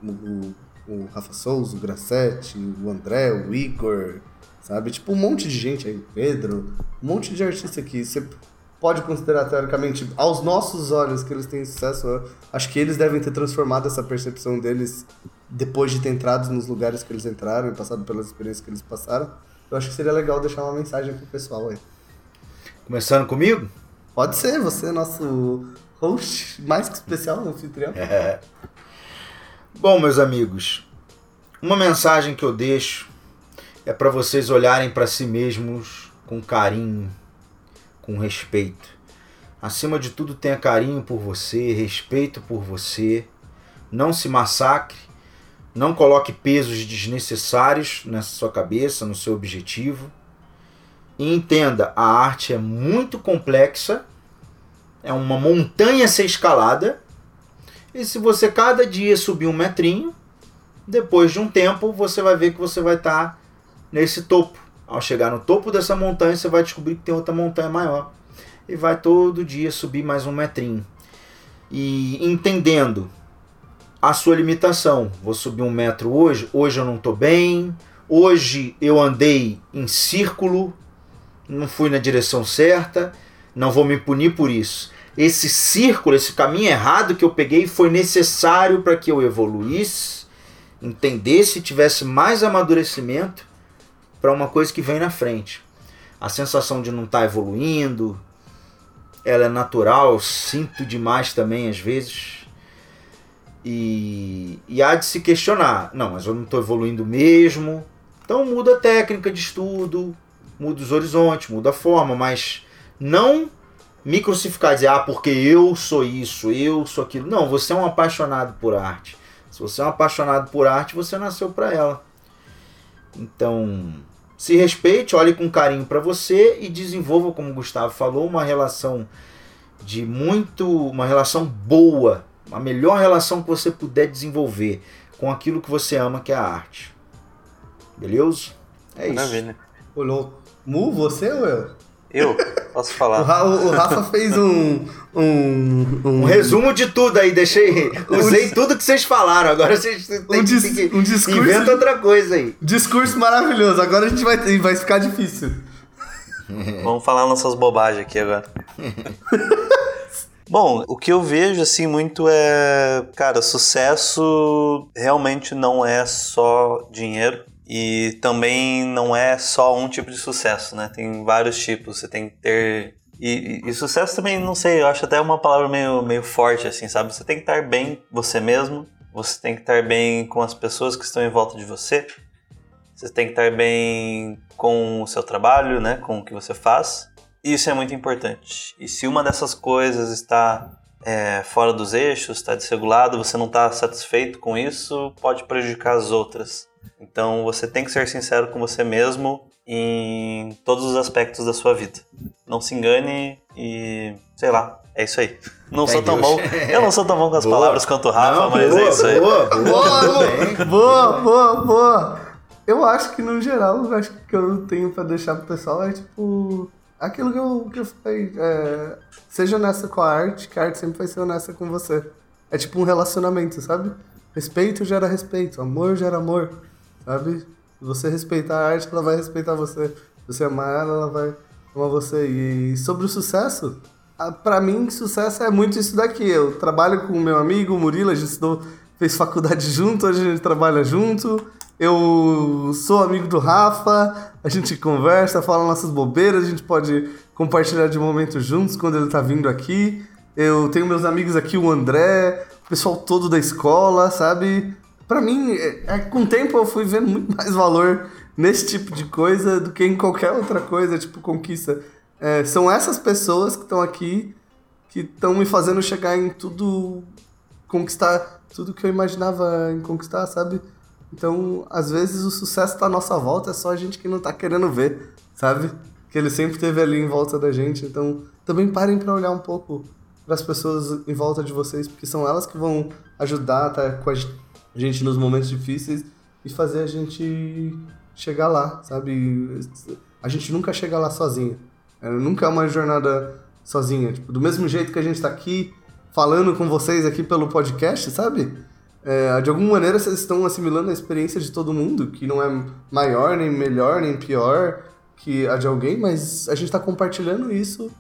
O, o Rafa Souza, o Grassetti, o André, o Igor, sabe? Tipo, um monte de gente aí, Pedro, um monte de artista que você pode considerar teoricamente, aos nossos olhos, que eles têm sucesso. Acho que eles devem ter transformado essa percepção deles depois de ter entrado nos lugares que eles entraram e passado pelas experiências que eles passaram. Eu acho que seria legal deixar uma mensagem pro pessoal aí. Começando comigo? Pode ser, você é nosso host mais que especial, anfitrião. É. Bom, meus amigos, uma mensagem que eu deixo é para vocês olharem para si mesmos com carinho, com respeito. Acima de tudo, tenha carinho por você, respeito por você. Não se massacre, não coloque pesos desnecessários nessa sua cabeça, no seu objetivo. E entenda, a arte é muito complexa, é uma montanha a ser escalada. E se você cada dia subir um metrinho, depois de um tempo você vai ver que você vai estar tá nesse topo. Ao chegar no topo dessa montanha, você vai descobrir que tem outra montanha maior. E vai todo dia subir mais um metrinho. E entendendo a sua limitação. Vou subir um metro hoje, hoje eu não estou bem, hoje eu andei em círculo, não fui na direção certa, não vou me punir por isso. Esse círculo, esse caminho errado que eu peguei foi necessário para que eu evoluísse, entendesse, tivesse mais amadurecimento para uma coisa que vem na frente. A sensação de não estar tá evoluindo, ela é natural, eu sinto demais também às vezes. E, e há de se questionar, não, mas eu não estou evoluindo mesmo. Então muda a técnica de estudo, muda os horizontes, muda a forma, mas não me crucificar e dizer, ah, porque eu sou isso, eu sou aquilo. Não, você é um apaixonado por arte. Se você é um apaixonado por arte, você nasceu para ela. Então, se respeite, olhe com carinho para você e desenvolva, como o Gustavo falou, uma relação de muito, uma relação boa, a melhor relação que você puder desenvolver com aquilo que você ama, que é a arte. Beleza? É Maravilha. isso. Olhou. Mu, você ou eu? Eu? Posso falar. O, Rafa fez um, um, um, um. resumo de tudo aí, deixei. Usei tudo que vocês falaram. Agora vocês têm um, dis, que, um discurso. Inventa outra coisa aí. Discurso maravilhoso. Agora a gente vai, vai ficar difícil. Vamos falar nossas bobagens aqui agora. Bom, o que eu vejo assim muito é, cara, sucesso realmente não é só dinheiro. E também não é só um tipo de sucesso, né? Tem vários tipos. Você tem que ter. E, e, e, sucesso também, não sei, eu acho até uma palavra meio, meio forte, assim, sabe? Você tem que estar bem você mesmo, você tem que estar bem com as pessoas que estão em volta de você, você tem que estar bem com o seu trabalho, né? Com o que você faz. Isso é muito importante. E se uma dessas coisas está é, fora dos eixos, está desregulado, você não está satisfeito com isso, pode prejudicar as outras. Então você tem que ser sincero com você mesmo em todos os aspectos da sua vida. Não se engane e sei lá, é isso aí. Não sou tão bom. Eu não sou tão bom com as boa. palavras quanto o Rafa, não, mas boa, é isso aí. Boa, boa, boa, boa, boa. Eu acho que no geral, eu acho que eu tenho para deixar pro pessoal é tipo aquilo que eu, que eu falei. É, seja honesta com a arte, que a arte sempre vai ser honesta com você. É tipo um relacionamento, sabe? respeito gera respeito, amor gera amor, sabe? Você respeitar a arte, ela vai respeitar você. Você amar ela, ela vai amar você. E sobre o sucesso, pra mim, sucesso é muito isso daqui. Eu trabalho com o meu amigo, o Murilo, a gente estudou, fez faculdade junto, hoje a gente trabalha junto. Eu sou amigo do Rafa, a gente conversa, fala nossas bobeiras, a gente pode compartilhar de momentos juntos quando ele tá vindo aqui. Eu tenho meus amigos aqui, o André, o pessoal todo da escola, sabe? Pra mim, é, é, com o tempo eu fui vendo muito mais valor nesse tipo de coisa do que em qualquer outra coisa, tipo conquista. É, são essas pessoas que estão aqui que estão me fazendo chegar em tudo, conquistar tudo que eu imaginava em conquistar, sabe? Então, às vezes o sucesso tá à nossa volta, é só a gente que não tá querendo ver, sabe? Que ele sempre esteve ali em volta da gente. Então, também parem para olhar um pouco para as pessoas em volta de vocês, porque são elas que vão ajudar estar com a gente nos momentos difíceis e fazer a gente chegar lá, sabe? A gente nunca chega lá sozinho. É, nunca é uma jornada sozinha. Tipo, do mesmo jeito que a gente está aqui falando com vocês aqui pelo podcast, sabe? É, de alguma maneira vocês estão assimilando a experiência de todo mundo, que não é maior, nem melhor, nem pior que a de alguém, mas a gente está compartilhando isso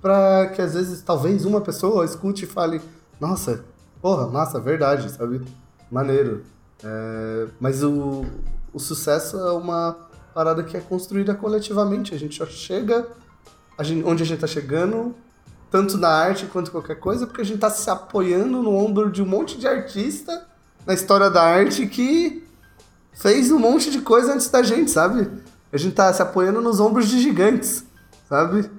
para que às vezes talvez uma pessoa escute e fale: Nossa, porra, massa, verdade, sabe? Maneiro. É, mas o, o sucesso é uma parada que é construída coletivamente. A gente só chega a gente, onde a gente está chegando, tanto na arte quanto qualquer coisa, porque a gente está se apoiando no ombro de um monte de artista na história da arte que fez um monte de coisa antes da gente, sabe? A gente tá se apoiando nos ombros de gigantes, sabe?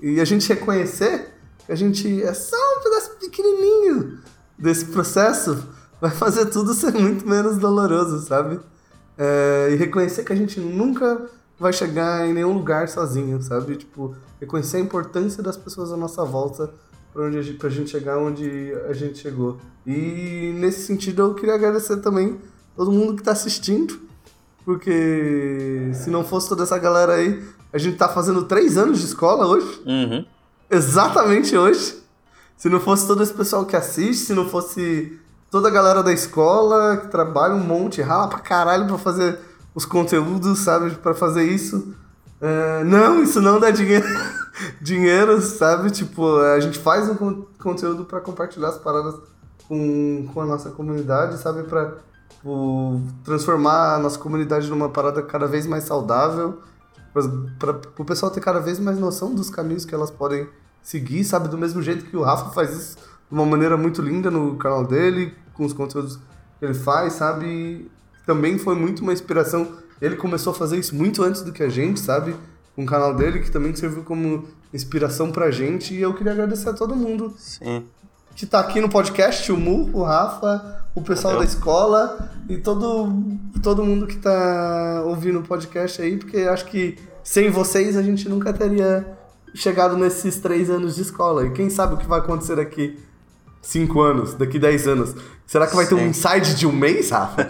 E a gente reconhecer que a gente é só um pedaço pequenininho desse processo vai fazer tudo ser muito menos doloroso, sabe? É, e reconhecer que a gente nunca vai chegar em nenhum lugar sozinho, sabe? Tipo, reconhecer a importância das pessoas à nossa volta pra, onde a gente, pra gente chegar onde a gente chegou. E nesse sentido eu queria agradecer também todo mundo que tá assistindo, porque se não fosse toda essa galera aí, a gente tá fazendo três anos de escola hoje. Uhum. Exatamente hoje. Se não fosse todo esse pessoal que assiste, se não fosse toda a galera da escola que trabalha um monte, rala pra caralho pra fazer os conteúdos, sabe? Pra fazer isso. Uh, não, isso não dá dinheiro. dinheiro, sabe? Tipo, a gente faz um conteúdo para compartilhar as paradas com, com a nossa comunidade, sabe? Pra tipo, transformar a nossa comunidade numa parada cada vez mais saudável, para o pessoal ter cada vez mais noção dos caminhos que elas podem seguir, sabe? Do mesmo jeito que o Rafa faz isso de uma maneira muito linda no canal dele, com os conteúdos que ele faz, sabe? Também foi muito uma inspiração. Ele começou a fazer isso muito antes do que a gente, sabe? Um canal dele que também serviu como inspiração pra gente. E eu queria agradecer a todo mundo Sim. que tá aqui no podcast, o Mu, o Rafa, o pessoal da escola e todo, todo mundo que tá ouvindo o podcast aí, porque acho que sem vocês a gente nunca teria chegado nesses três anos de escola. E quem sabe o que vai acontecer aqui 5 anos, daqui 10 anos. Será que vai ter um inside de um mês, Rafa?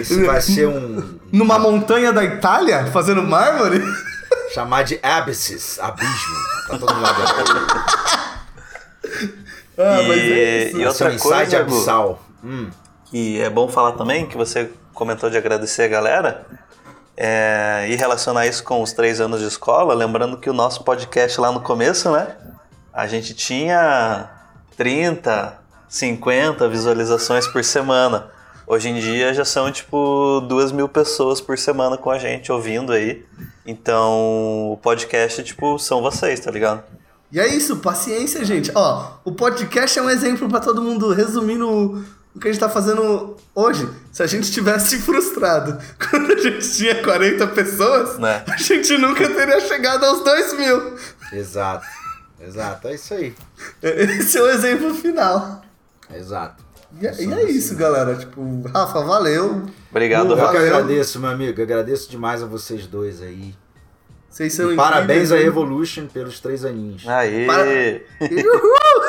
Isso vai ser um. Numa montanha da Itália, fazendo mármore? Chamar de abysses, abismo. Tá todo mundo ah, e, é e outra é um coisa, abissal. Hum. E é bom falar também que você comentou de agradecer a galera. É, e relacionar isso com os três anos de escola, lembrando que o nosso podcast lá no começo, né? A gente tinha 30, 50 visualizações por semana. Hoje em dia já são tipo duas mil pessoas por semana com a gente ouvindo aí. Então o podcast, tipo, são vocês, tá ligado? E é isso, paciência, gente. Ó, o podcast é um exemplo pra todo mundo, resumindo o, o que a gente tá fazendo hoje. Se a gente tivesse frustrado quando a gente tinha 40 pessoas, Né? a gente nunca teria chegado aos 2 mil. Exato. Exato, é isso aí. Esse é o exemplo final. Exato. E é, e é isso, galera. Tipo, Rafa, valeu. Obrigado, Boa. Eu agradeço, meu amigo. Agradeço demais a vocês dois aí. Vocês são E parabéns hein? Evolution pelos três aninhos. Aí. Para- Uhul!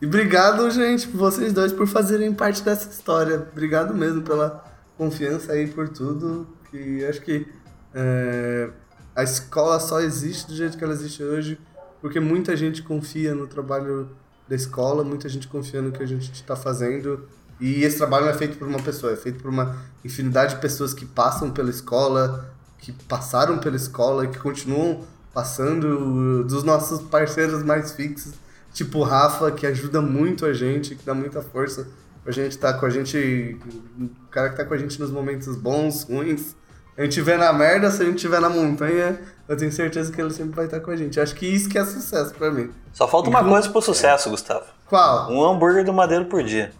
E obrigado, gente, por vocês dois por fazerem parte dessa história. Obrigado mesmo pela confiança aí por tudo. E acho que é, a escola só existe do jeito que ela existe hoje porque muita gente confia no trabalho da escola, muita gente confia no que a gente está fazendo. E esse trabalho não é feito por uma pessoa, é feito por uma infinidade de pessoas que passam pela escola, que passaram pela escola que continuam passando, dos nossos parceiros mais fixos, tipo o Rafa, que ajuda muito a gente, que dá muita força pra gente estar tá com a gente, o cara que tá com a gente nos momentos bons, ruins. A gente vê na merda, se a gente estiver na montanha, eu tenho certeza que ele sempre vai estar com a gente. Acho que isso que é sucesso pra mim. Só falta uma coisa pro sucesso, Gustavo. Qual? Um hambúrguer do Madeiro por dia.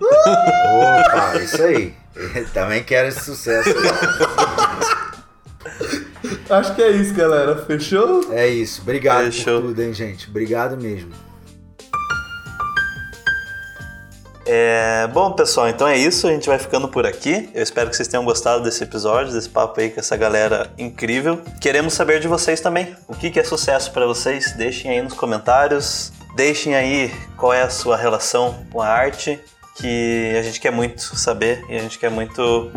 Opa, isso aí. Também quero esse sucesso. Acho que é isso, galera. Fechou? É isso. Obrigado Fechou. por tudo, hein, gente. Obrigado mesmo. É, bom, pessoal, então é isso. A gente vai ficando por aqui. Eu espero que vocês tenham gostado desse episódio, desse papo aí com essa galera incrível. Queremos saber de vocês também. O que que é sucesso para vocês? Deixem aí nos comentários. Deixem aí qual é a sua relação com a arte, que a gente quer muito saber e a gente quer muito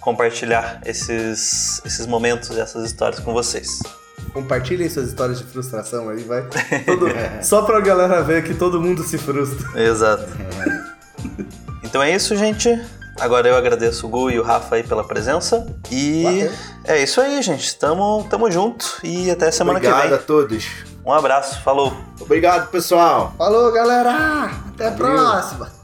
compartilhar esses, esses momentos, essas histórias com vocês. Compartilhem suas histórias de frustração aí, vai. Todo- Só pra galera ver que todo mundo se frustra. Exato. Então é isso, gente. Agora eu agradeço o Gu e o Rafa aí pela presença. E Valeu. é isso aí, gente. Tamo, tamo junto e até semana Obrigado que a vem. todos. Um abraço, falou! Obrigado, pessoal. Falou, galera! Até a Valeu. próxima!